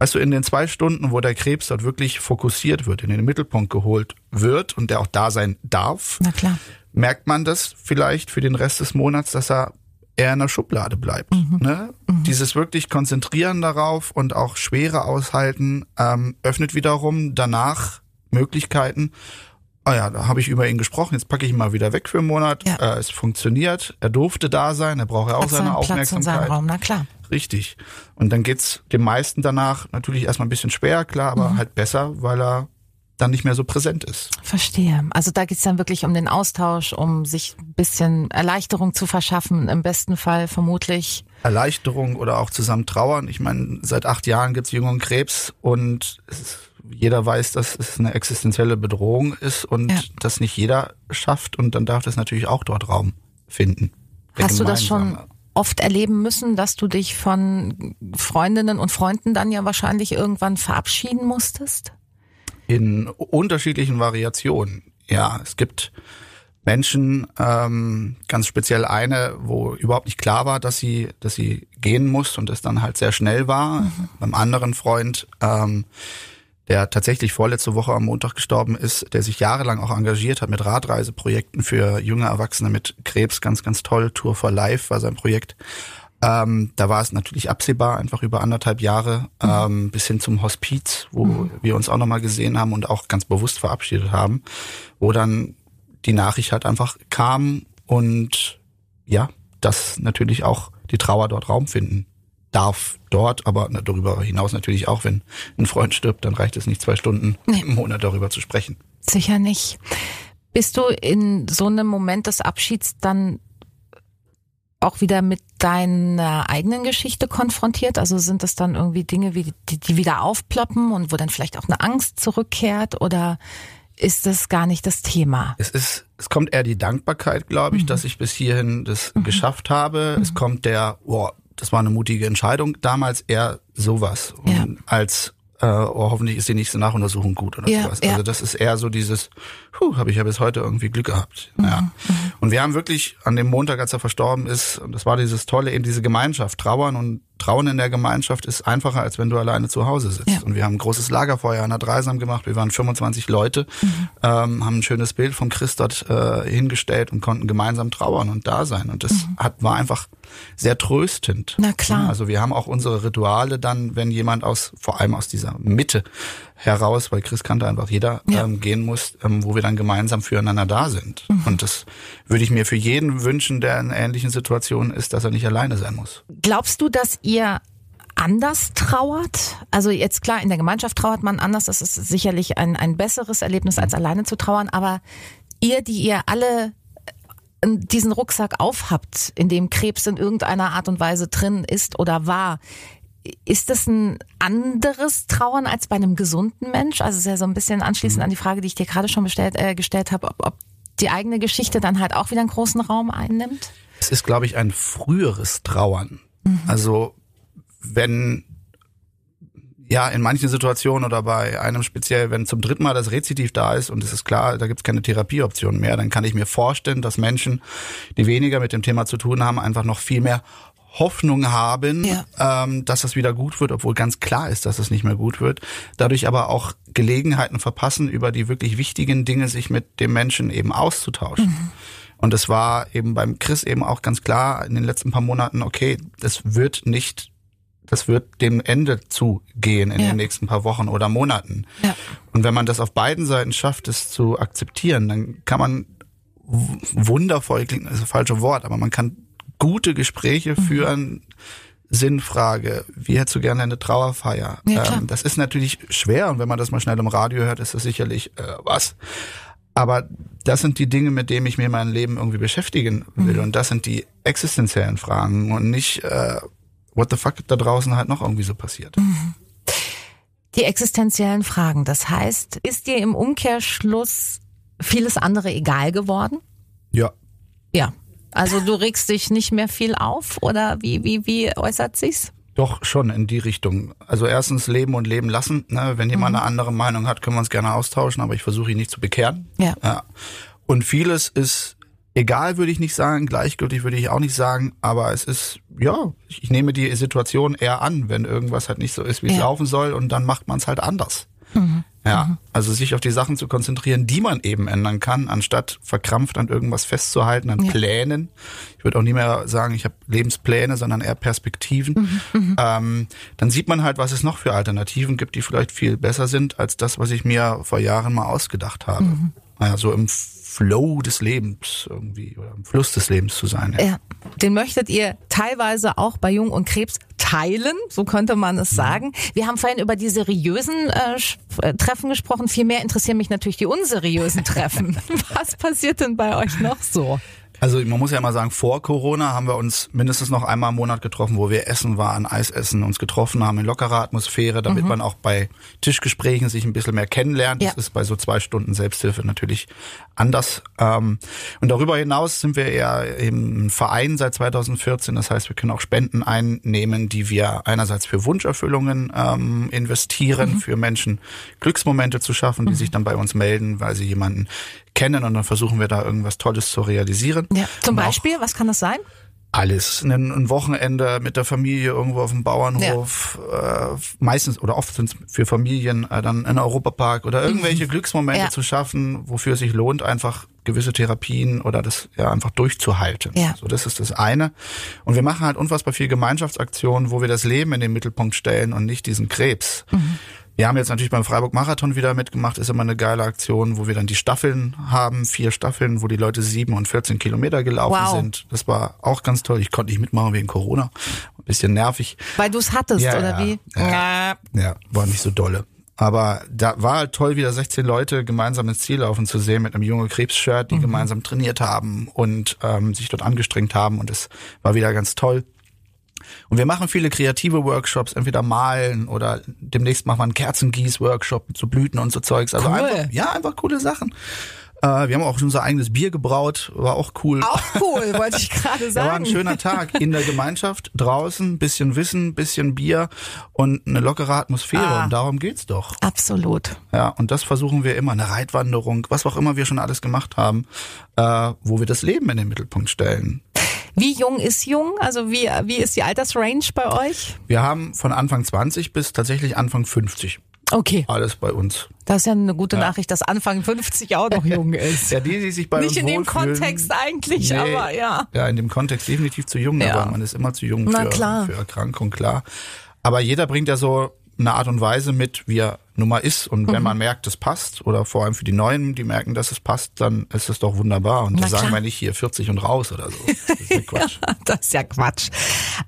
Weißt du, in den zwei Stunden, wo der Krebs dort wirklich fokussiert wird, in den Mittelpunkt geholt wird und der auch da sein darf, Na klar. merkt man das vielleicht für den Rest des Monats, dass er eher in der Schublade bleibt. Mhm. Ne? Mhm. Dieses wirklich Konzentrieren darauf und auch Schwere aushalten ähm, öffnet wiederum danach Möglichkeiten. Ah ja, da habe ich über ihn gesprochen, jetzt packe ich ihn mal wieder weg für einen Monat. Ja. Äh, es funktioniert, er durfte da sein, er braucht ja auch Hat seine Aufmerksamkeit. Platz in Raum, na klar. Richtig. Und dann geht's dem meisten danach natürlich erstmal ein bisschen schwer, klar, aber mhm. halt besser, weil er dann nicht mehr so präsent ist. Verstehe. Also da geht's dann wirklich um den Austausch, um sich ein bisschen Erleichterung zu verschaffen, im besten Fall vermutlich. Erleichterung oder auch zusammen trauern. Ich meine, seit acht Jahren gibt's Jüngeren Krebs und ist, jeder weiß, dass es eine existenzielle Bedrohung ist und ja. das nicht jeder schafft und dann darf das natürlich auch dort Raum finden. Hast du das schon oft erleben müssen, dass du dich von Freundinnen und Freunden dann ja wahrscheinlich irgendwann verabschieden musstest? In unterschiedlichen Variationen. Ja, es gibt Menschen, ähm, ganz speziell eine, wo überhaupt nicht klar war, dass sie, dass sie gehen muss und es dann halt sehr schnell war. Mhm. Beim anderen Freund, ähm, der tatsächlich vorletzte Woche am Montag gestorben ist, der sich jahrelang auch engagiert hat mit Radreiseprojekten für junge Erwachsene mit Krebs, ganz, ganz toll. Tour for Life war sein Projekt. Ähm, da war es natürlich absehbar, einfach über anderthalb Jahre mhm. ähm, bis hin zum Hospiz, wo mhm. wir uns auch nochmal gesehen haben und auch ganz bewusst verabschiedet haben, wo dann die Nachricht halt einfach kam und ja, dass natürlich auch die Trauer dort Raum finden darf dort, aber darüber hinaus natürlich auch, wenn ein Freund stirbt, dann reicht es nicht zwei Stunden nee. im Monat darüber zu sprechen. Sicher nicht. Bist du in so einem Moment des Abschieds dann auch wieder mit deiner eigenen Geschichte konfrontiert? Also sind das dann irgendwie Dinge, die, die wieder aufploppen und wo dann vielleicht auch eine Angst zurückkehrt oder ist das gar nicht das Thema? Es ist, es kommt eher die Dankbarkeit, glaube ich, mhm. dass ich bis hierhin das mhm. geschafft habe. Mhm. Es kommt der, boah, das war eine mutige Entscheidung. Damals eher sowas. Ja. als äh, oh, hoffentlich ist die nächste Nachuntersuchung gut oder ja, sowas. Also ja. das ist eher so dieses, habe ich ja bis heute irgendwie Glück gehabt. Mhm, ja. Mhm. Und wir haben wirklich an dem Montag, als er verstorben ist, und das war dieses Tolle, eben diese Gemeinschaft, trauern und Trauen in der Gemeinschaft ist einfacher, als wenn du alleine zu Hause sitzt. Ja. Und wir haben ein großes Lagerfeuer an der Dreisam gemacht. Wir waren 25 Leute, Mhm. ähm, haben ein schönes Bild von Christ dort äh, hingestellt und konnten gemeinsam trauern und da sein. Und das hat, war einfach sehr tröstend. Mhm. Na klar. Ja, Also wir haben auch unsere Rituale dann, wenn jemand aus, vor allem aus dieser Mitte heraus, weil Chris kannte einfach jeder Ja. ähm, gehen muss, ähm, wo wir dann gemeinsam füreinander da sind. Mhm. Und das würde ich mir für jeden wünschen, der in ähnlichen Situationen ist, dass er nicht alleine sein muss. Glaubst du, dass ihr anders trauert? Also jetzt klar, in der Gemeinschaft trauert man anders. Das ist sicherlich ein, ein besseres Erlebnis, als alleine zu trauern. Aber ihr, die ihr alle äh, diesen Rucksack aufhabt, in dem Krebs in irgendeiner Art und Weise drin ist oder war, ist das ein anderes Trauern als bei einem gesunden Mensch? Also es ist ja so ein bisschen anschließend an die Frage, die ich dir gerade schon bestellt, äh, gestellt habe, ob, ob die eigene Geschichte dann halt auch wieder einen großen Raum einnimmt? Es ist, glaube ich, ein früheres Trauern. Also wenn ja, in manchen Situationen oder bei einem speziell, wenn zum dritten Mal das Rezidiv da ist und es ist klar, da gibt es keine Therapieoption mehr, dann kann ich mir vorstellen, dass Menschen, die weniger mit dem Thema zu tun haben, einfach noch viel mehr Hoffnung haben, Ja. ähm, dass es wieder gut wird, obwohl ganz klar ist, dass es nicht mehr gut wird. Dadurch aber auch Gelegenheiten verpassen, über die wirklich wichtigen Dinge sich mit dem Menschen eben auszutauschen. Und es war eben beim Chris eben auch ganz klar in den letzten paar Monaten, okay, das wird nicht, das wird dem Ende zugehen in Ja. den nächsten paar Wochen oder Monaten. Ja. Und wenn man das auf beiden Seiten schafft, es zu akzeptieren, dann kann man wundervoll, klingt das falsche Wort, aber man kann gute Gespräche Mhm. führen, Sinnfrage, wie hättest du gerne eine Trauerfeier? Ja, ähm, das ist natürlich schwer und wenn man das mal schnell im Radio hört, ist das sicherlich äh, was. Aber das sind die Dinge, mit denen ich mir mein Leben irgendwie beschäftigen will. Mhm. Und das sind die existenziellen Fragen und nicht, äh, what the fuck da draußen halt noch irgendwie so passiert. Mhm. Die existenziellen Fragen. Das heißt, ist dir im Umkehrschluss vieles andere egal geworden? Ja. Ja. Also du regst dich nicht mehr viel auf oder wie, wie, wie äußert sich's? Doch schon in die Richtung. Also erstens leben und leben lassen. Ne? Wenn jemand eine andere Meinung hat, können wir uns gerne austauschen, aber ich versuche ihn nicht zu bekehren. Ja. ja. Und vieles ist egal, würde ich nicht sagen, gleichgültig würde ich auch nicht sagen, aber es ist, ja, ich nehme die Situation eher an, wenn irgendwas halt nicht so ist, wie es Ja. laufen soll und dann macht man es halt anders. Ja, also sich auf die Sachen zu konzentrieren, die man eben ändern kann, anstatt verkrampft an irgendwas festzuhalten, an Ja. Plänen. Ich würde auch nie mehr sagen, ich habe Lebenspläne, sondern eher Perspektiven. Ähm, dann sieht man halt, was es noch für Alternativen gibt, die vielleicht viel besser sind als das, was ich mir vor Jahren mal ausgedacht habe. Naja, so im Flow des Lebens irgendwie oder im Fluss des Lebens zu sein. Ja. Ja. Den möchtet ihr teilweise auch bei Jung und Krebs teilen, so könnte man es sagen. Wir haben vorhin über die seriösen äh, äh, Treffen gesprochen. Vielmehr interessieren mich natürlich die unseriösen Treffen. *laughs* Was passiert denn bei euch noch so? Also man muss ja mal sagen, vor Corona haben wir uns mindestens noch einmal im Monat getroffen, wo wir essen waren, Eis essen, uns getroffen haben in lockerer Atmosphäre, damit man auch bei Tischgesprächen sich ein bisschen mehr kennenlernt. Das Ja. ist bei so zwei Stunden Selbsthilfe natürlich anders. Ähm, Und darüber hinaus sind wir eher im Verein seit 2014. Das heißt, wir können auch Spenden einnehmen, die wir einerseits für Wunscherfüllungen ähm, investieren, für Menschen Glücksmomente zu schaffen, die sich dann bei uns melden, weil sie jemanden kennen und dann versuchen wir da irgendwas Tolles zu realisieren. Ja. Zum auch Beispiel, was kann das sein? alles. Ein, ein Wochenende mit der Familie irgendwo auf dem Bauernhof. Äh, meistens oder oft sind es für Familien äh, dann ein Europapark oder irgendwelche Glücksmomente Mhm. Ja. zu schaffen, wofür es sich lohnt, einfach gewisse Therapien oder das ja einfach durchzuhalten. Ja. So, das ist das eine. Und wir machen halt unfassbar viel Gemeinschaftsaktionen, wo wir das Leben in den Mittelpunkt stellen und nicht diesen Krebs. Mhm. Wir haben jetzt natürlich beim Freiburg Marathon wieder mitgemacht, ist immer eine geile Aktion, wo wir dann die Staffeln haben, vier Staffeln, wo die Leute sieben und 14 Kilometer gelaufen Wow. sind. Das war auch ganz toll. Ich konnte nicht mitmachen wegen Corona. Ein bisschen nervig. Weil du es hattest, Ja, oder ja, wie? ja. Ja, war nicht so dolle. Aber da war halt toll, wieder 16 Leute gemeinsam ins Ziel laufen zu sehen mit einem junge Krebs-Shirt, die gemeinsam trainiert haben und ähm, sich dort angestrengt haben. Und es war wieder ganz toll. Und wir machen viele kreative Workshops, entweder malen oder demnächst machen wir einen Kerzengieß-Workshop so Blüten und so Zeugs. Also Cool. einfach, ja, einfach coole Sachen. Äh, wir haben auch unser eigenes Bier gebraut, war auch cool. Auch cool, *laughs* wollte ich gerade Ja, war ein sagen. schöner Tag in der Gemeinschaft, draußen, bisschen Wissen, bisschen Bier und eine lockere Atmosphäre. Ah. Und darum geht's doch. Absolut. Ja, und das versuchen wir immer, eine Reitwanderung, was auch immer wir schon alles gemacht haben, äh, wo wir das Leben in den Mittelpunkt stellen. Wie jung ist jung? Also wie, wie ist die Altersrange bei euch? Wir haben von Anfang 20 bis tatsächlich Anfang 50. Okay. Alles bei uns. Das ist ja eine gute ja. Nachricht, dass Anfang 50 auch noch jung ist. *laughs* ja, die, die sich bei Nicht uns in dem. Kontext eigentlich, Nee. aber ja. Ja, in dem Kontext definitiv zu jung, Ja. aber man ist immer zu jung Na für, klar. für Erkrankung, klar. Aber jeder bringt ja so eine Art und Weise mit, wie er nun mal ist. Und Mhm. wenn man merkt, es passt, oder vor allem für die Neuen, die merken, dass es passt, dann ist es doch wunderbar. Und Na da sagen wir nicht hier 40 und raus oder so. Das ist ja *laughs* Quatsch. Das ist ja Quatsch.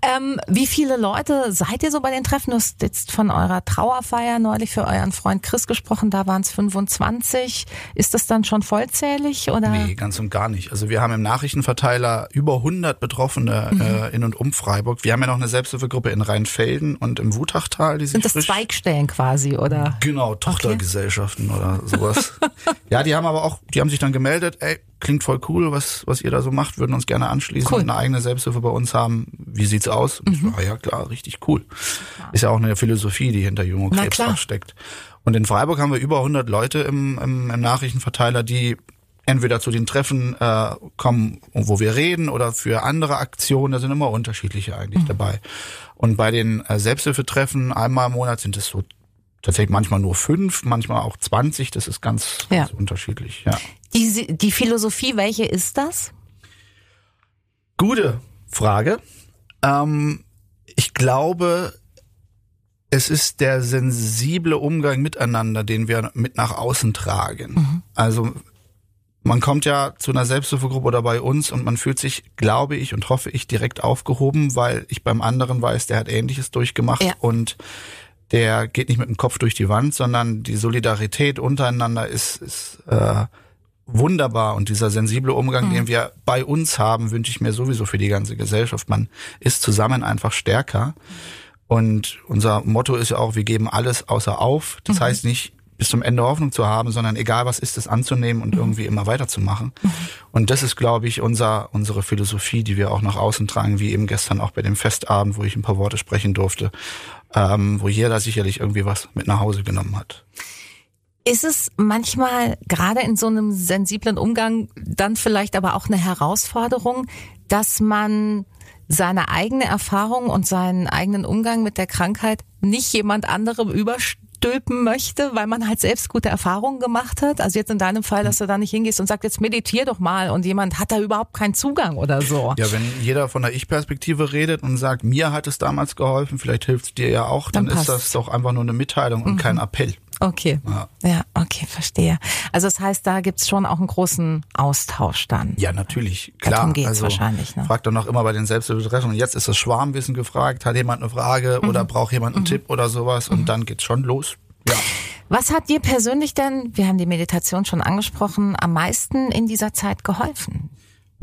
Ähm, wie viele Leute seid ihr so bei den Treffen? Du hast jetzt von eurer Trauerfeier neulich für euren Freund Chris gesprochen, da waren es 25. Ist das dann schon vollzählig oder? Nee, ganz und gar nicht. Also wir haben im Nachrichtenverteiler über 100 Betroffene Mhm. äh, in und um Freiburg. Wir haben ja noch eine Selbsthilfegruppe in Rheinfelden und im Wutachtal, die sich Sind das frisch Zweigstellen quasi oder? Genau, Tochtergesellschaften oder sowas. *laughs* ja, die haben aber auch, die haben sich dann gemeldet, ey, klingt voll cool, was, was ihr da so macht, würden uns gerne anschließen Cool. und eine eigene Selbsthilfe bei uns haben. Wie sieht's aus? Ich war, ja klar, richtig cool. Ist ja auch eine Philosophie, die hinter Jung und Na Krebs steckt. Und in Freiburg haben wir über 100 Leute im, im, im Nachrichtenverteiler, die entweder zu den Treffen äh, kommen, wo wir reden, oder für andere Aktionen. Da sind immer unterschiedliche Mhm. eigentlich dabei. Und bei den äh, Selbsthilfetreffen einmal im Monat sind es so tatsächlich manchmal nur fünf, manchmal auch 20. Das ist ganz, Ja. ganz unterschiedlich. Ja. Die, die Philosophie, welche ist das? Gute Frage. Ähm, ich glaube, es ist der sensible Umgang miteinander, den wir mit nach außen tragen. Also man kommt ja zu einer Selbsthilfegruppe oder bei uns und man fühlt sich, glaube ich und hoffe ich, direkt aufgehoben, weil ich beim anderen weiß, der hat Ähnliches durchgemacht Ja. und der geht nicht mit dem Kopf durch die Wand, sondern die Solidarität untereinander ist, ist äh, wunderbar und dieser sensible Umgang, den wir bei uns haben, wünsche ich mir sowieso für die ganze Gesellschaft. Man ist zusammen einfach stärker. Und unser Motto ist ja auch, wir geben alles außer auf. Das heißt nicht, bis zum Ende Hoffnung zu haben, sondern egal was ist, es anzunehmen und irgendwie immer weiterzumachen. Und das ist, glaube ich, unser, unsere Philosophie, die wir auch nach außen tragen, wie eben gestern auch bei dem Festabend, wo ich ein paar Worte sprechen durfte, ähm, wo jeder sicherlich irgendwie was mit nach Hause genommen hat. Ist es manchmal gerade in so einem sensiblen Umgang dann vielleicht aber auch eine Herausforderung, dass man seine eigene Erfahrung und seinen eigenen Umgang mit der Krankheit nicht jemand anderem überstülpen möchte, weil man halt selbst gute Erfahrungen gemacht hat? Also jetzt in deinem Fall, dass du da nicht hingehst und sagst, jetzt meditier doch mal und jemand hat da überhaupt keinen Zugang oder so. Ja, wenn jeder von der Ich-Perspektive redet und sagt, mir hat es damals geholfen, vielleicht hilft es dir ja auch, dann, Dann ist das doch einfach nur eine Mitteilung und kein Appell. Okay. Ja. Ja, okay, verstehe. Also das heißt, da gibt's schon auch einen großen Austausch dann. Ja, natürlich, klar. Darum geht's also, wahrscheinlich, ne? Fragt doch noch immer bei den Selbsthilfetreffen. Und jetzt ist das Schwarmwissen gefragt. Hat jemand eine Frage Mhm. oder braucht jemand einen Tipp oder sowas? Und dann geht's schon los. Ja. Was hat dir persönlich denn, wir haben die Meditation schon angesprochen, am meisten in dieser Zeit geholfen?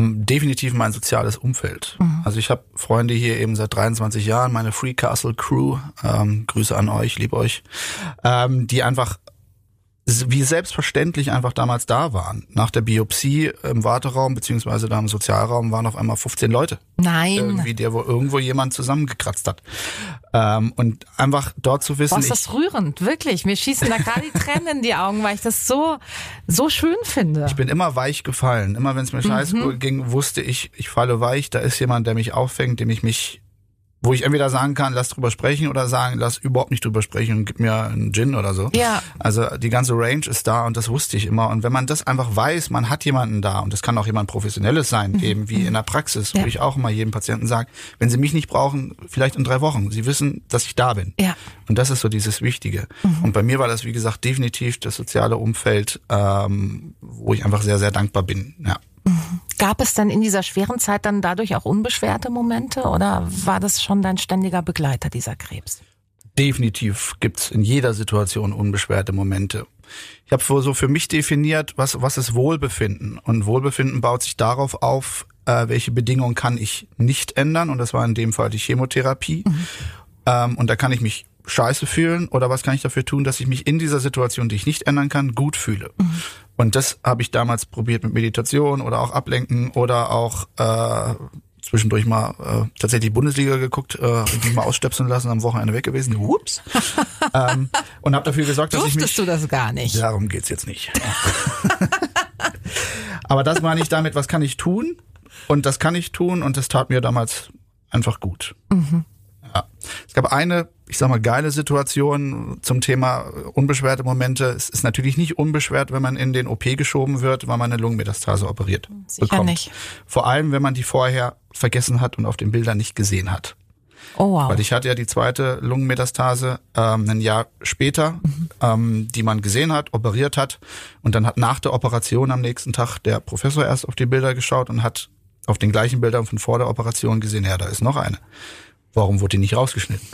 Definitiv mein soziales Umfeld. Also ich habe Freunde hier eben seit 23 Jahren, meine Free Castle Crew, ähm, Grüße an euch, lieb euch, ähm, die einfach wie selbstverständlich einfach damals da waren. Nach der Biopsie im Warteraum beziehungsweise da im Sozialraum waren auf einmal 15 Leute. Nein. Irgendwie, der wo irgendwo jemand zusammengekratzt hat. Ähm, und einfach dort zu wissen, Boah, ist das rührend, wirklich. Mir schießen da gerade die Tränen in die Augen, weil ich das so, so schön finde. ich bin immer weich gefallen. Immer wenn es mir scheiße Mhm. ging, wusste ich, ich falle weich. Da ist jemand, der mich auffängt, dem ich mich, wo ich entweder sagen kann, lass drüber sprechen oder sagen, lass überhaupt nicht drüber sprechen und gib mir einen Gin oder so. Ja. Also die ganze Range ist da und das wusste ich immer. Und wenn man das einfach weiß, man hat jemanden da und das kann auch jemand Professionelles sein, eben wie in der Praxis, Mhm. Ja. wo ich auch immer jedem Patienten sage, wenn sie mich nicht brauchen, vielleicht in drei Wochen. Sie wissen, dass ich da bin. Ja. Und das ist so dieses Wichtige. Und bei mir war das, wie gesagt, definitiv das soziale Umfeld, ähm, wo ich einfach sehr, sehr dankbar bin. Ja. Gab es dann in dieser schweren Zeit dann dadurch auch unbeschwerte Momente oder war das schon dein ständiger Begleiter, dieser Krebs? Definitiv gibt's in jeder Situation unbeschwerte Momente. Ich habe so für mich definiert, was, was ist Wohlbefinden. Und Wohlbefinden baut sich darauf auf, äh, welche Bedingungen kann ich nicht ändern. Und das war in dem Fall die Chemotherapie. Ähm, und da kann ich mich scheiße fühlen oder was kann ich dafür tun, dass ich mich in dieser Situation, die ich nicht ändern kann, gut fühle. Und das habe ich damals probiert mit Meditation oder auch Ablenken oder auch äh, zwischendurch mal äh, tatsächlich Bundesliga geguckt, äh, mich mal ausstöpseln lassen, am Wochenende weg gewesen. Ups. *laughs* ähm, und habe dafür gesorgt, dass ich mich Durftest du das gar nicht? Darum geht's jetzt nicht. *laughs* Aber das meine ich damit, was kann ich tun? Und das kann ich tun und das tat mir damals einfach gut. Mhm. Ja. Es gab eine, ich sag mal, geile Situation zum Thema unbeschwerte Momente. Es ist natürlich nicht unbeschwert, wenn man in den OP geschoben wird, weil man eine Lungenmetastase operiert Sicher bekommt. nicht. Vor allem, wenn man die vorher vergessen hat und auf den Bildern nicht gesehen hat. Oh wow. Weil ich hatte ja die zweite Lungenmetastase ähm, ein Jahr später, ähm, die man gesehen hat, operiert hat. Und dann hat nach der Operation am nächsten Tag der Professor erst auf die Bilder geschaut und hat auf den gleichen Bildern von vor der Operation gesehen, ja, da ist noch eine. Warum wurde die nicht rausgeschnitten?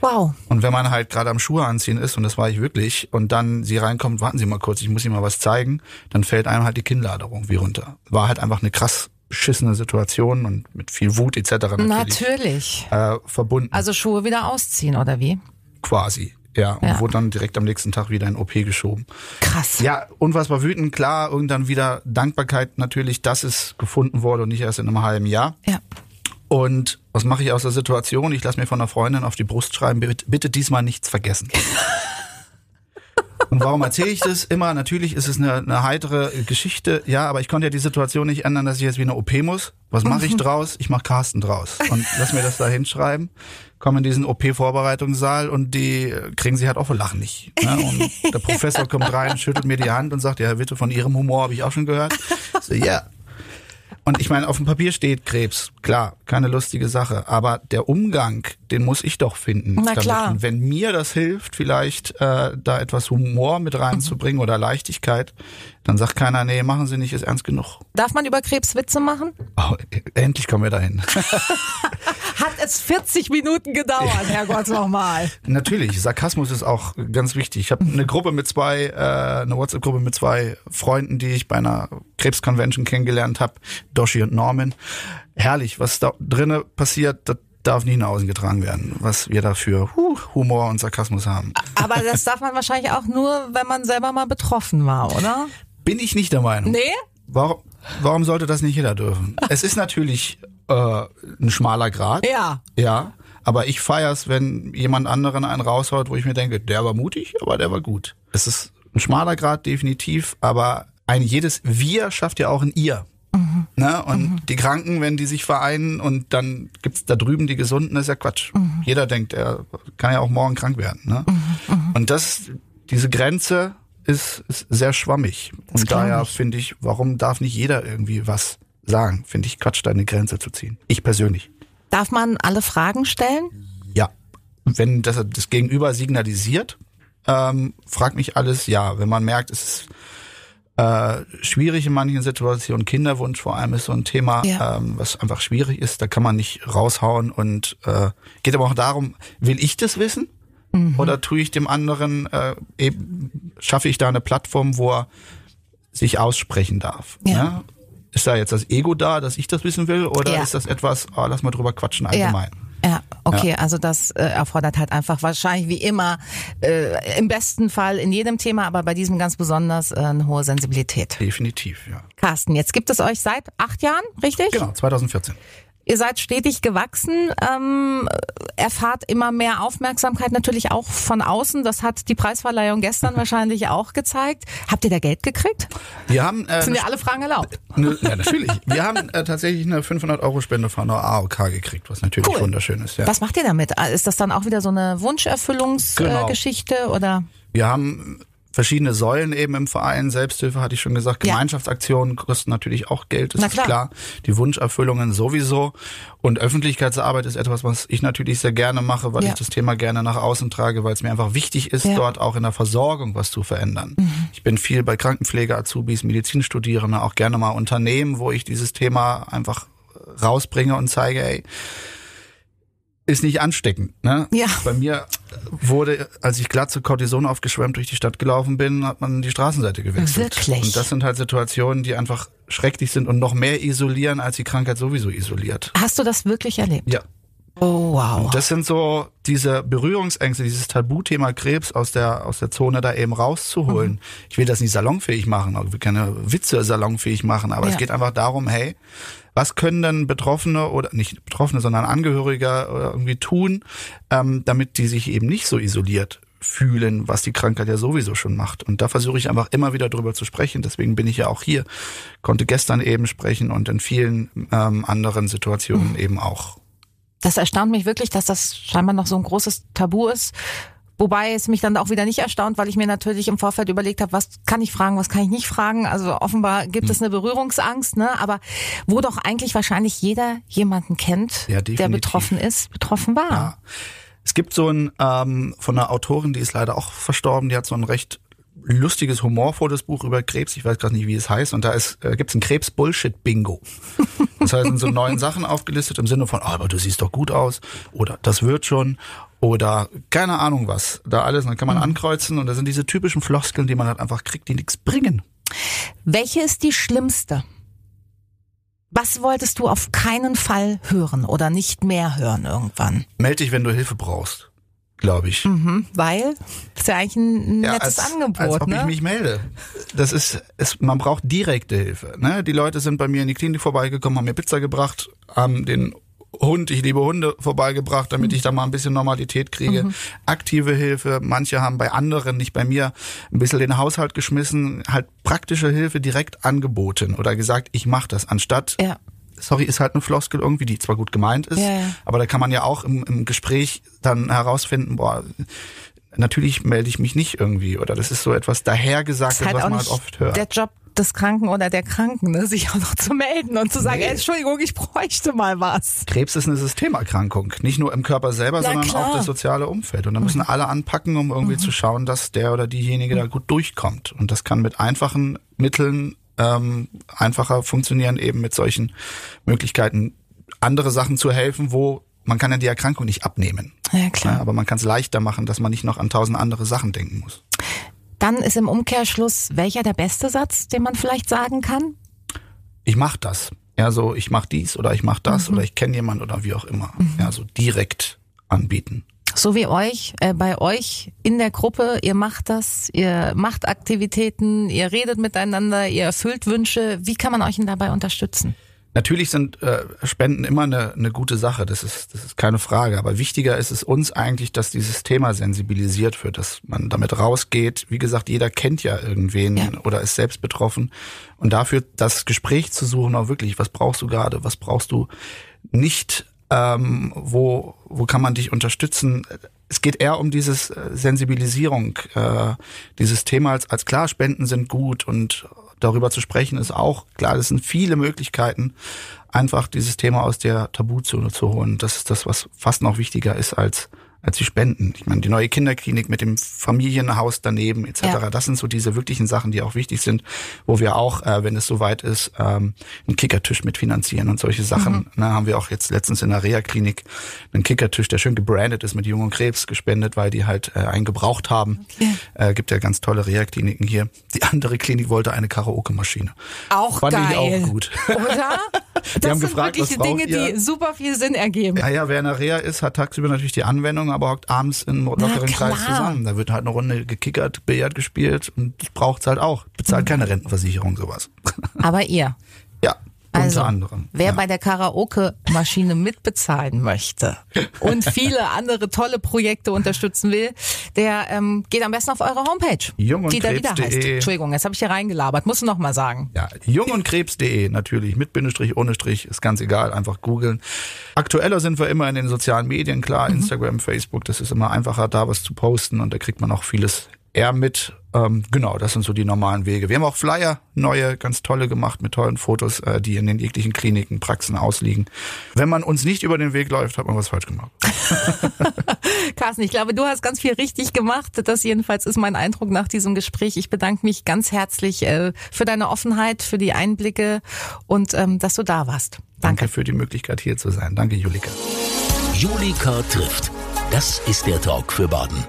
Wow. Und wenn man halt gerade am Schuhe anziehen ist, und das war ich wirklich, und dann sie reinkommt, warten Sie mal kurz, ich muss Ihnen mal was zeigen, dann fällt einem halt die Kinnladerung wie runter. War halt einfach eine krass beschissene Situation und mit viel Wut etc. natürlich, Natürlich. Äh, verbunden. Also Schuhe wieder ausziehen, oder wie? quasi. Ja, und Ja. wurde dann direkt am nächsten Tag wieder in OP geschoben. Krass. Ja, unfassbar wütend, klar, irgendwann wieder Dankbarkeit natürlich, dass es gefunden wurde und nicht erst in einem halben Jahr. Ja. Und was mache ich aus der Situation? Ich lasse mir von einer Freundin auf die Brust schreiben, bitte, diesmal nichts vergessen. Und warum erzähle ich das immer? Natürlich ist es eine, eine heitere Geschichte, ja, aber ich konnte ja die Situation nicht ändern, dass ich jetzt wie eine OP muss. Was mache ich *laughs* draus? Ich mache Carsten draus und lass mir das da hinschreiben. Komme in diesen OP-Vorbereitungssaal und die kriegen sie halt auch vor Lachen nicht. Ne? Und der *laughs* Professor kommt rein, schüttelt mir die Hand und sagt, ja, bitte, von Ihrem Humor habe ich auch schon gehört. So, ja, und ich meine, auf dem Papier steht Krebs, klar, keine lustige Sache. Aber der Umgang, den muss ich doch finden. Na klar. Und wenn mir das hilft, vielleicht äh, da etwas Humor mit reinzubringen oder Leichtigkeit, dann sagt keiner, nee, machen Sie nicht, ist ernst genug. Darf man über Krebs Witze machen? Oh, endlich kommen wir dahin. *laughs* Hat es 40 Minuten gedauert, Herrgott nochmal. *laughs* Natürlich, Sarkasmus ist auch ganz wichtig. Ich habe eine Gruppe mit zwei, äh, eine WhatsApp-Gruppe mit zwei Freunden, die ich bei einer Krebsconvention kennengelernt habe, Doshi und Norman. Herrlich, was da drinnen passiert, das darf nicht nach außen getragen werden, was wir dafür huh, Humor und Sarkasmus haben. Aber das darf man wahrscheinlich auch nur, wenn man selber mal betroffen war, oder? Bin ich nicht der Meinung. Nee? Warum, warum sollte das nicht jeder dürfen? *laughs* Es ist natürlich äh, ein schmaler Grad. Ja. Ja, aber ich feier's, wenn jemand anderen einen raushaut, wo ich mir denke, der war mutig, aber der war gut. Es ist ein schmaler Grad definitiv, aber ein jedes Wir schafft ja auch ein Ihr. Ne? Und die Kranken, wenn die sich vereinen und dann gibt's da drüben die Gesunden, das ist ja Quatsch. Jeder denkt, er kann ja auch morgen krank werden. Ne? Und das, diese Grenze ist, ist sehr schwammig. und glaub daher finde ich, warum darf nicht jeder irgendwie was sagen? Finde ich Quatsch, da eine Grenze zu ziehen. Ich persönlich. Darf man alle Fragen stellen? Ja. Wenn das, das Gegenüber signalisiert, ähm, fragt mich alles ja. Wenn man merkt, es ist äh, schwierig in manchen Situationen, Kinderwunsch vor allem ist so ein Thema, Ja. ähm, was einfach schwierig ist, da kann man nicht raushauen und äh, geht aber auch darum, will ich das wissen? Mhm. Oder tue ich dem anderen, äh, eben, schaffe ich da eine Plattform, wo er sich aussprechen darf? Ja. Ne? Ist da jetzt das Ego da, dass ich das wissen will? Oder Ja. ist das etwas, oh, lass mal drüber quatschen allgemein? Ja, okay, also das äh, erfordert halt einfach wahrscheinlich wie immer, äh, im besten Fall in jedem Thema, aber bei diesem ganz besonders äh, eine hohe Sensibilität. Definitiv, ja. Carsten, jetzt gibt es euch seit acht Jahren, richtig? Genau, 2014. Ihr seid stetig gewachsen, ähm, erfahrt immer mehr Aufmerksamkeit natürlich auch von außen. Das hat die Preisverleihung gestern wahrscheinlich auch gezeigt. Habt ihr da Geld gekriegt? Wir haben, äh, Sind ja alle Fragen erlaubt? ne, ja, natürlich. Wir haben äh, tatsächlich eine 500 Euro Spende von der AOK gekriegt, was natürlich Cool. wunderschön ist. Ja. Was macht ihr damit? Ist das dann auch wieder so eine Wunscherfüllungsgeschichte Genau. äh, oder? Wir haben verschiedene Säulen eben im Verein. Selbsthilfe hatte ich schon gesagt. Gemeinschaftsaktionen kosten natürlich auch Geld, ist klar. klar. Die Wunscherfüllungen sowieso. Und Öffentlichkeitsarbeit ist etwas, was ich natürlich sehr gerne mache, weil Ja. ich das Thema gerne nach außen trage, weil es mir einfach wichtig ist, Ja. Mhm. dort auch in der Versorgung was zu verändern. Ich bin viel bei Krankenpflege, Azubis, Medizinstudierende, auch gerne mal Unternehmen, wo ich dieses Thema einfach rausbringe und zeige, ey, ist nicht ansteckend. Ne? Ja. Bei mir wurde, als ich glatt zu Cortison aufgeschwemmt durch die Stadt gelaufen bin, hat man die Straßenseite gewechselt. Wirklich? Und das sind halt Situationen, die einfach schrecklich sind und noch mehr isolieren, als die Krankheit sowieso isoliert. Hast du das wirklich erlebt? Ja. Oh wow. Das sind so diese Berührungsängste, dieses Tabuthema Krebs aus der, aus der Zone da eben rauszuholen. Ich will das nicht salonfähig machen, ich will keine Witze salonfähig machen, aber Ja. es geht einfach darum, hey, was können denn Betroffene oder nicht Betroffene, sondern Angehörige äh, irgendwie tun, ähm, damit die sich eben nicht so isoliert fühlen, was die Krankheit ja sowieso schon macht. Und da versuche ich einfach immer wieder drüber zu sprechen. Deswegen bin ich ja auch hier, konnte gestern eben sprechen und in vielen ähm, anderen Situationen mhm. eben auch. Das erstaunt mich wirklich, dass das scheinbar noch so ein großes Tabu ist. Wobei es mich dann auch wieder nicht erstaunt, weil ich mir natürlich im Vorfeld überlegt habe, was kann ich fragen, was kann ich nicht fragen. Also offenbar gibt es hm. eine Berührungsangst, ne? Aber wo doch eigentlich wahrscheinlich jeder jemanden kennt, ja, der betroffen ist, betroffen war. Ja. Es gibt so ein ähm, von einer Autorin, die ist leider auch verstorben, die hat so ein recht lustiges, humorvolles Buch über Krebs. Ich weiß gerade nicht, wie es heißt. Und da ist, äh, gibt's ein Krebs-Bullshit-Bingo. Das heißt, sind so neun *laughs* Sachen aufgelistet im Sinne von, oh, aber du siehst doch gut aus. Oder das wird schon. Oder keine Ahnung was. Da alles. Dann kann man mhm. ankreuzen. Und da sind diese typischen Floskeln, die man halt einfach kriegt, die nichts bringen. Welche ist die schlimmste? Was wolltest du auf keinen Fall hören oder nicht mehr hören irgendwann? Meld dich, wenn du Hilfe brauchst glaube ich. Mhm, weil das ist ja eigentlich ein nettes ja, als, Angebot. Als ob ne? ich mich melde. Das ist, ist, man braucht direkte Hilfe. Ne? Die Leute sind bei mir in die Klinik vorbeigekommen, haben mir Pizza gebracht, haben den Hund, ich liebe Hunde, vorbeigebracht, damit mhm. ich da mal ein bisschen Normalität kriege. Mhm. Aktive Hilfe, manche haben bei anderen, nicht bei mir, ein bisschen den Haushalt geschmissen, halt praktische Hilfe direkt angeboten oder gesagt, ich mache das, anstatt ja sorry, ist halt eine Floskel irgendwie, die zwar gut gemeint ist, ja, ja. aber da kann man ja auch im, im Gespräch dann herausfinden, boah, natürlich melde ich mich nicht irgendwie oder das ist so etwas dahergesagtes, halt was man halt oft hört. Der Job des Kranken oder der Kranken, ne, sich auch noch zu melden und zu sagen, nee. Entschuldigung, ich bräuchte mal was. Krebs ist eine Systemerkrankung, nicht nur im Körper selber, Na, sondern klar. auch das soziale Umfeld. Und da müssen mhm. alle anpacken, um irgendwie mhm. zu schauen, dass der oder diejenige mhm. da gut durchkommt. Und das kann mit einfachen Mitteln ähm, einfacher funktionieren, eben mit solchen Möglichkeiten, andere Sachen zu helfen, wo man kann ja die Erkrankung nicht abnehmen. Ja, klar. Ja, aber man kann es leichter machen, dass man nicht noch an tausend andere Sachen denken muss. Dann ist im Umkehrschluss welcher der beste Satz, den man vielleicht sagen kann? Ich mach das. Ja, so ich mach dies oder ich mach das mhm. oder ich kenne jemand oder wie auch immer. Mhm. Ja, so direkt anbieten. So wie euch, äh, bei euch in der Gruppe, ihr macht das, ihr macht Aktivitäten, ihr redet miteinander, ihr erfüllt Wünsche. Wie kann man euch denn dabei unterstützen? Natürlich sind äh, Spenden immer eine, eine gute Sache, das ist, das ist keine Frage. Aber wichtiger ist es uns eigentlich, dass dieses Thema sensibilisiert wird, dass man damit rausgeht. Wie gesagt, jeder kennt ja irgendwen ja. oder ist selbst betroffen. Und dafür das Gespräch zu suchen, auch wirklich, was brauchst du gerade, was brauchst du nicht ähm, wo, wo kann man dich unterstützen? Es geht eher um dieses äh, Sensibilisierung, äh, dieses Thema als, als klar, Spenden sind gut und darüber zu sprechen ist auch klar, das sind viele Möglichkeiten, einfach dieses Thema aus der Tabuzone zu holen. Das ist das, was fast noch wichtiger ist als als die Spenden. Ich meine, die neue Kinderklinik mit dem Familienhaus daneben etc. Ja. Das sind so diese wirklichen Sachen, die auch wichtig sind, wo wir auch, äh, wenn es soweit ist, ähm, einen Kickertisch mitfinanzieren und solche Sachen. Mhm. Na, haben wir auch jetzt letztens in der Reha-Klinik einen Kickertisch, der schön gebrandet ist mit Jung und Krebs gespendet, weil die halt äh, einen gebraucht haben. Okay. Äh, gibt ja ganz tolle Reha-Kliniken hier. Die andere Klinik wollte eine Karaoke-Maschine. Auch Fand geil. ich auch gut. Oder? *laughs* die das haben sind gefragt, wirklich Dinge, die super viel Sinn ergeben. Ja, ja, wer in der Reha ist, hat tagsüber natürlich die Anwendung, aber hockt abends in lockeren Kreis zusammen. Da wird halt eine Runde gekickert, Billard gespielt und das braucht's halt auch. Bezahlt keine Rentenversicherung sowas. Aber ihr? Ja. Also, unter anderem. Wer ja. bei der Karaoke-Maschine mitbezahlen möchte und viele andere tolle Projekte unterstützen will, der ähm, geht am besten auf eure Homepage, Jung und die da wieder heißt. Entschuldigung, jetzt habe ich hier reingelabert, musst du noch mal sagen. Ja, jungundkrebs.de natürlich, mit Bindestrich, ohne Strich, ist ganz egal, einfach googeln. Aktueller sind wir immer in den sozialen Medien, klar, mhm. Instagram, Facebook, das ist immer einfacher, da was zu posten und da kriegt man auch vieles eher mit. Ähm, genau, das sind so die normalen Wege. Wir haben auch Flyer, neue, ganz tolle gemacht mit tollen Fotos, äh, die in den jeglichen Kliniken, Praxen ausliegen. Wenn man uns nicht über den Weg läuft, hat man was falsch gemacht. *laughs* Carsten, ich glaube, du hast ganz viel richtig gemacht. Das jedenfalls ist mein Eindruck nach diesem Gespräch. Ich bedanke mich ganz herzlich äh, für deine Offenheit, für die Einblicke und ähm, dass du da warst. Danke. Danke für die Möglichkeit hier zu sein. Danke, Julika. Julika trifft. Das ist der Talk für Baden.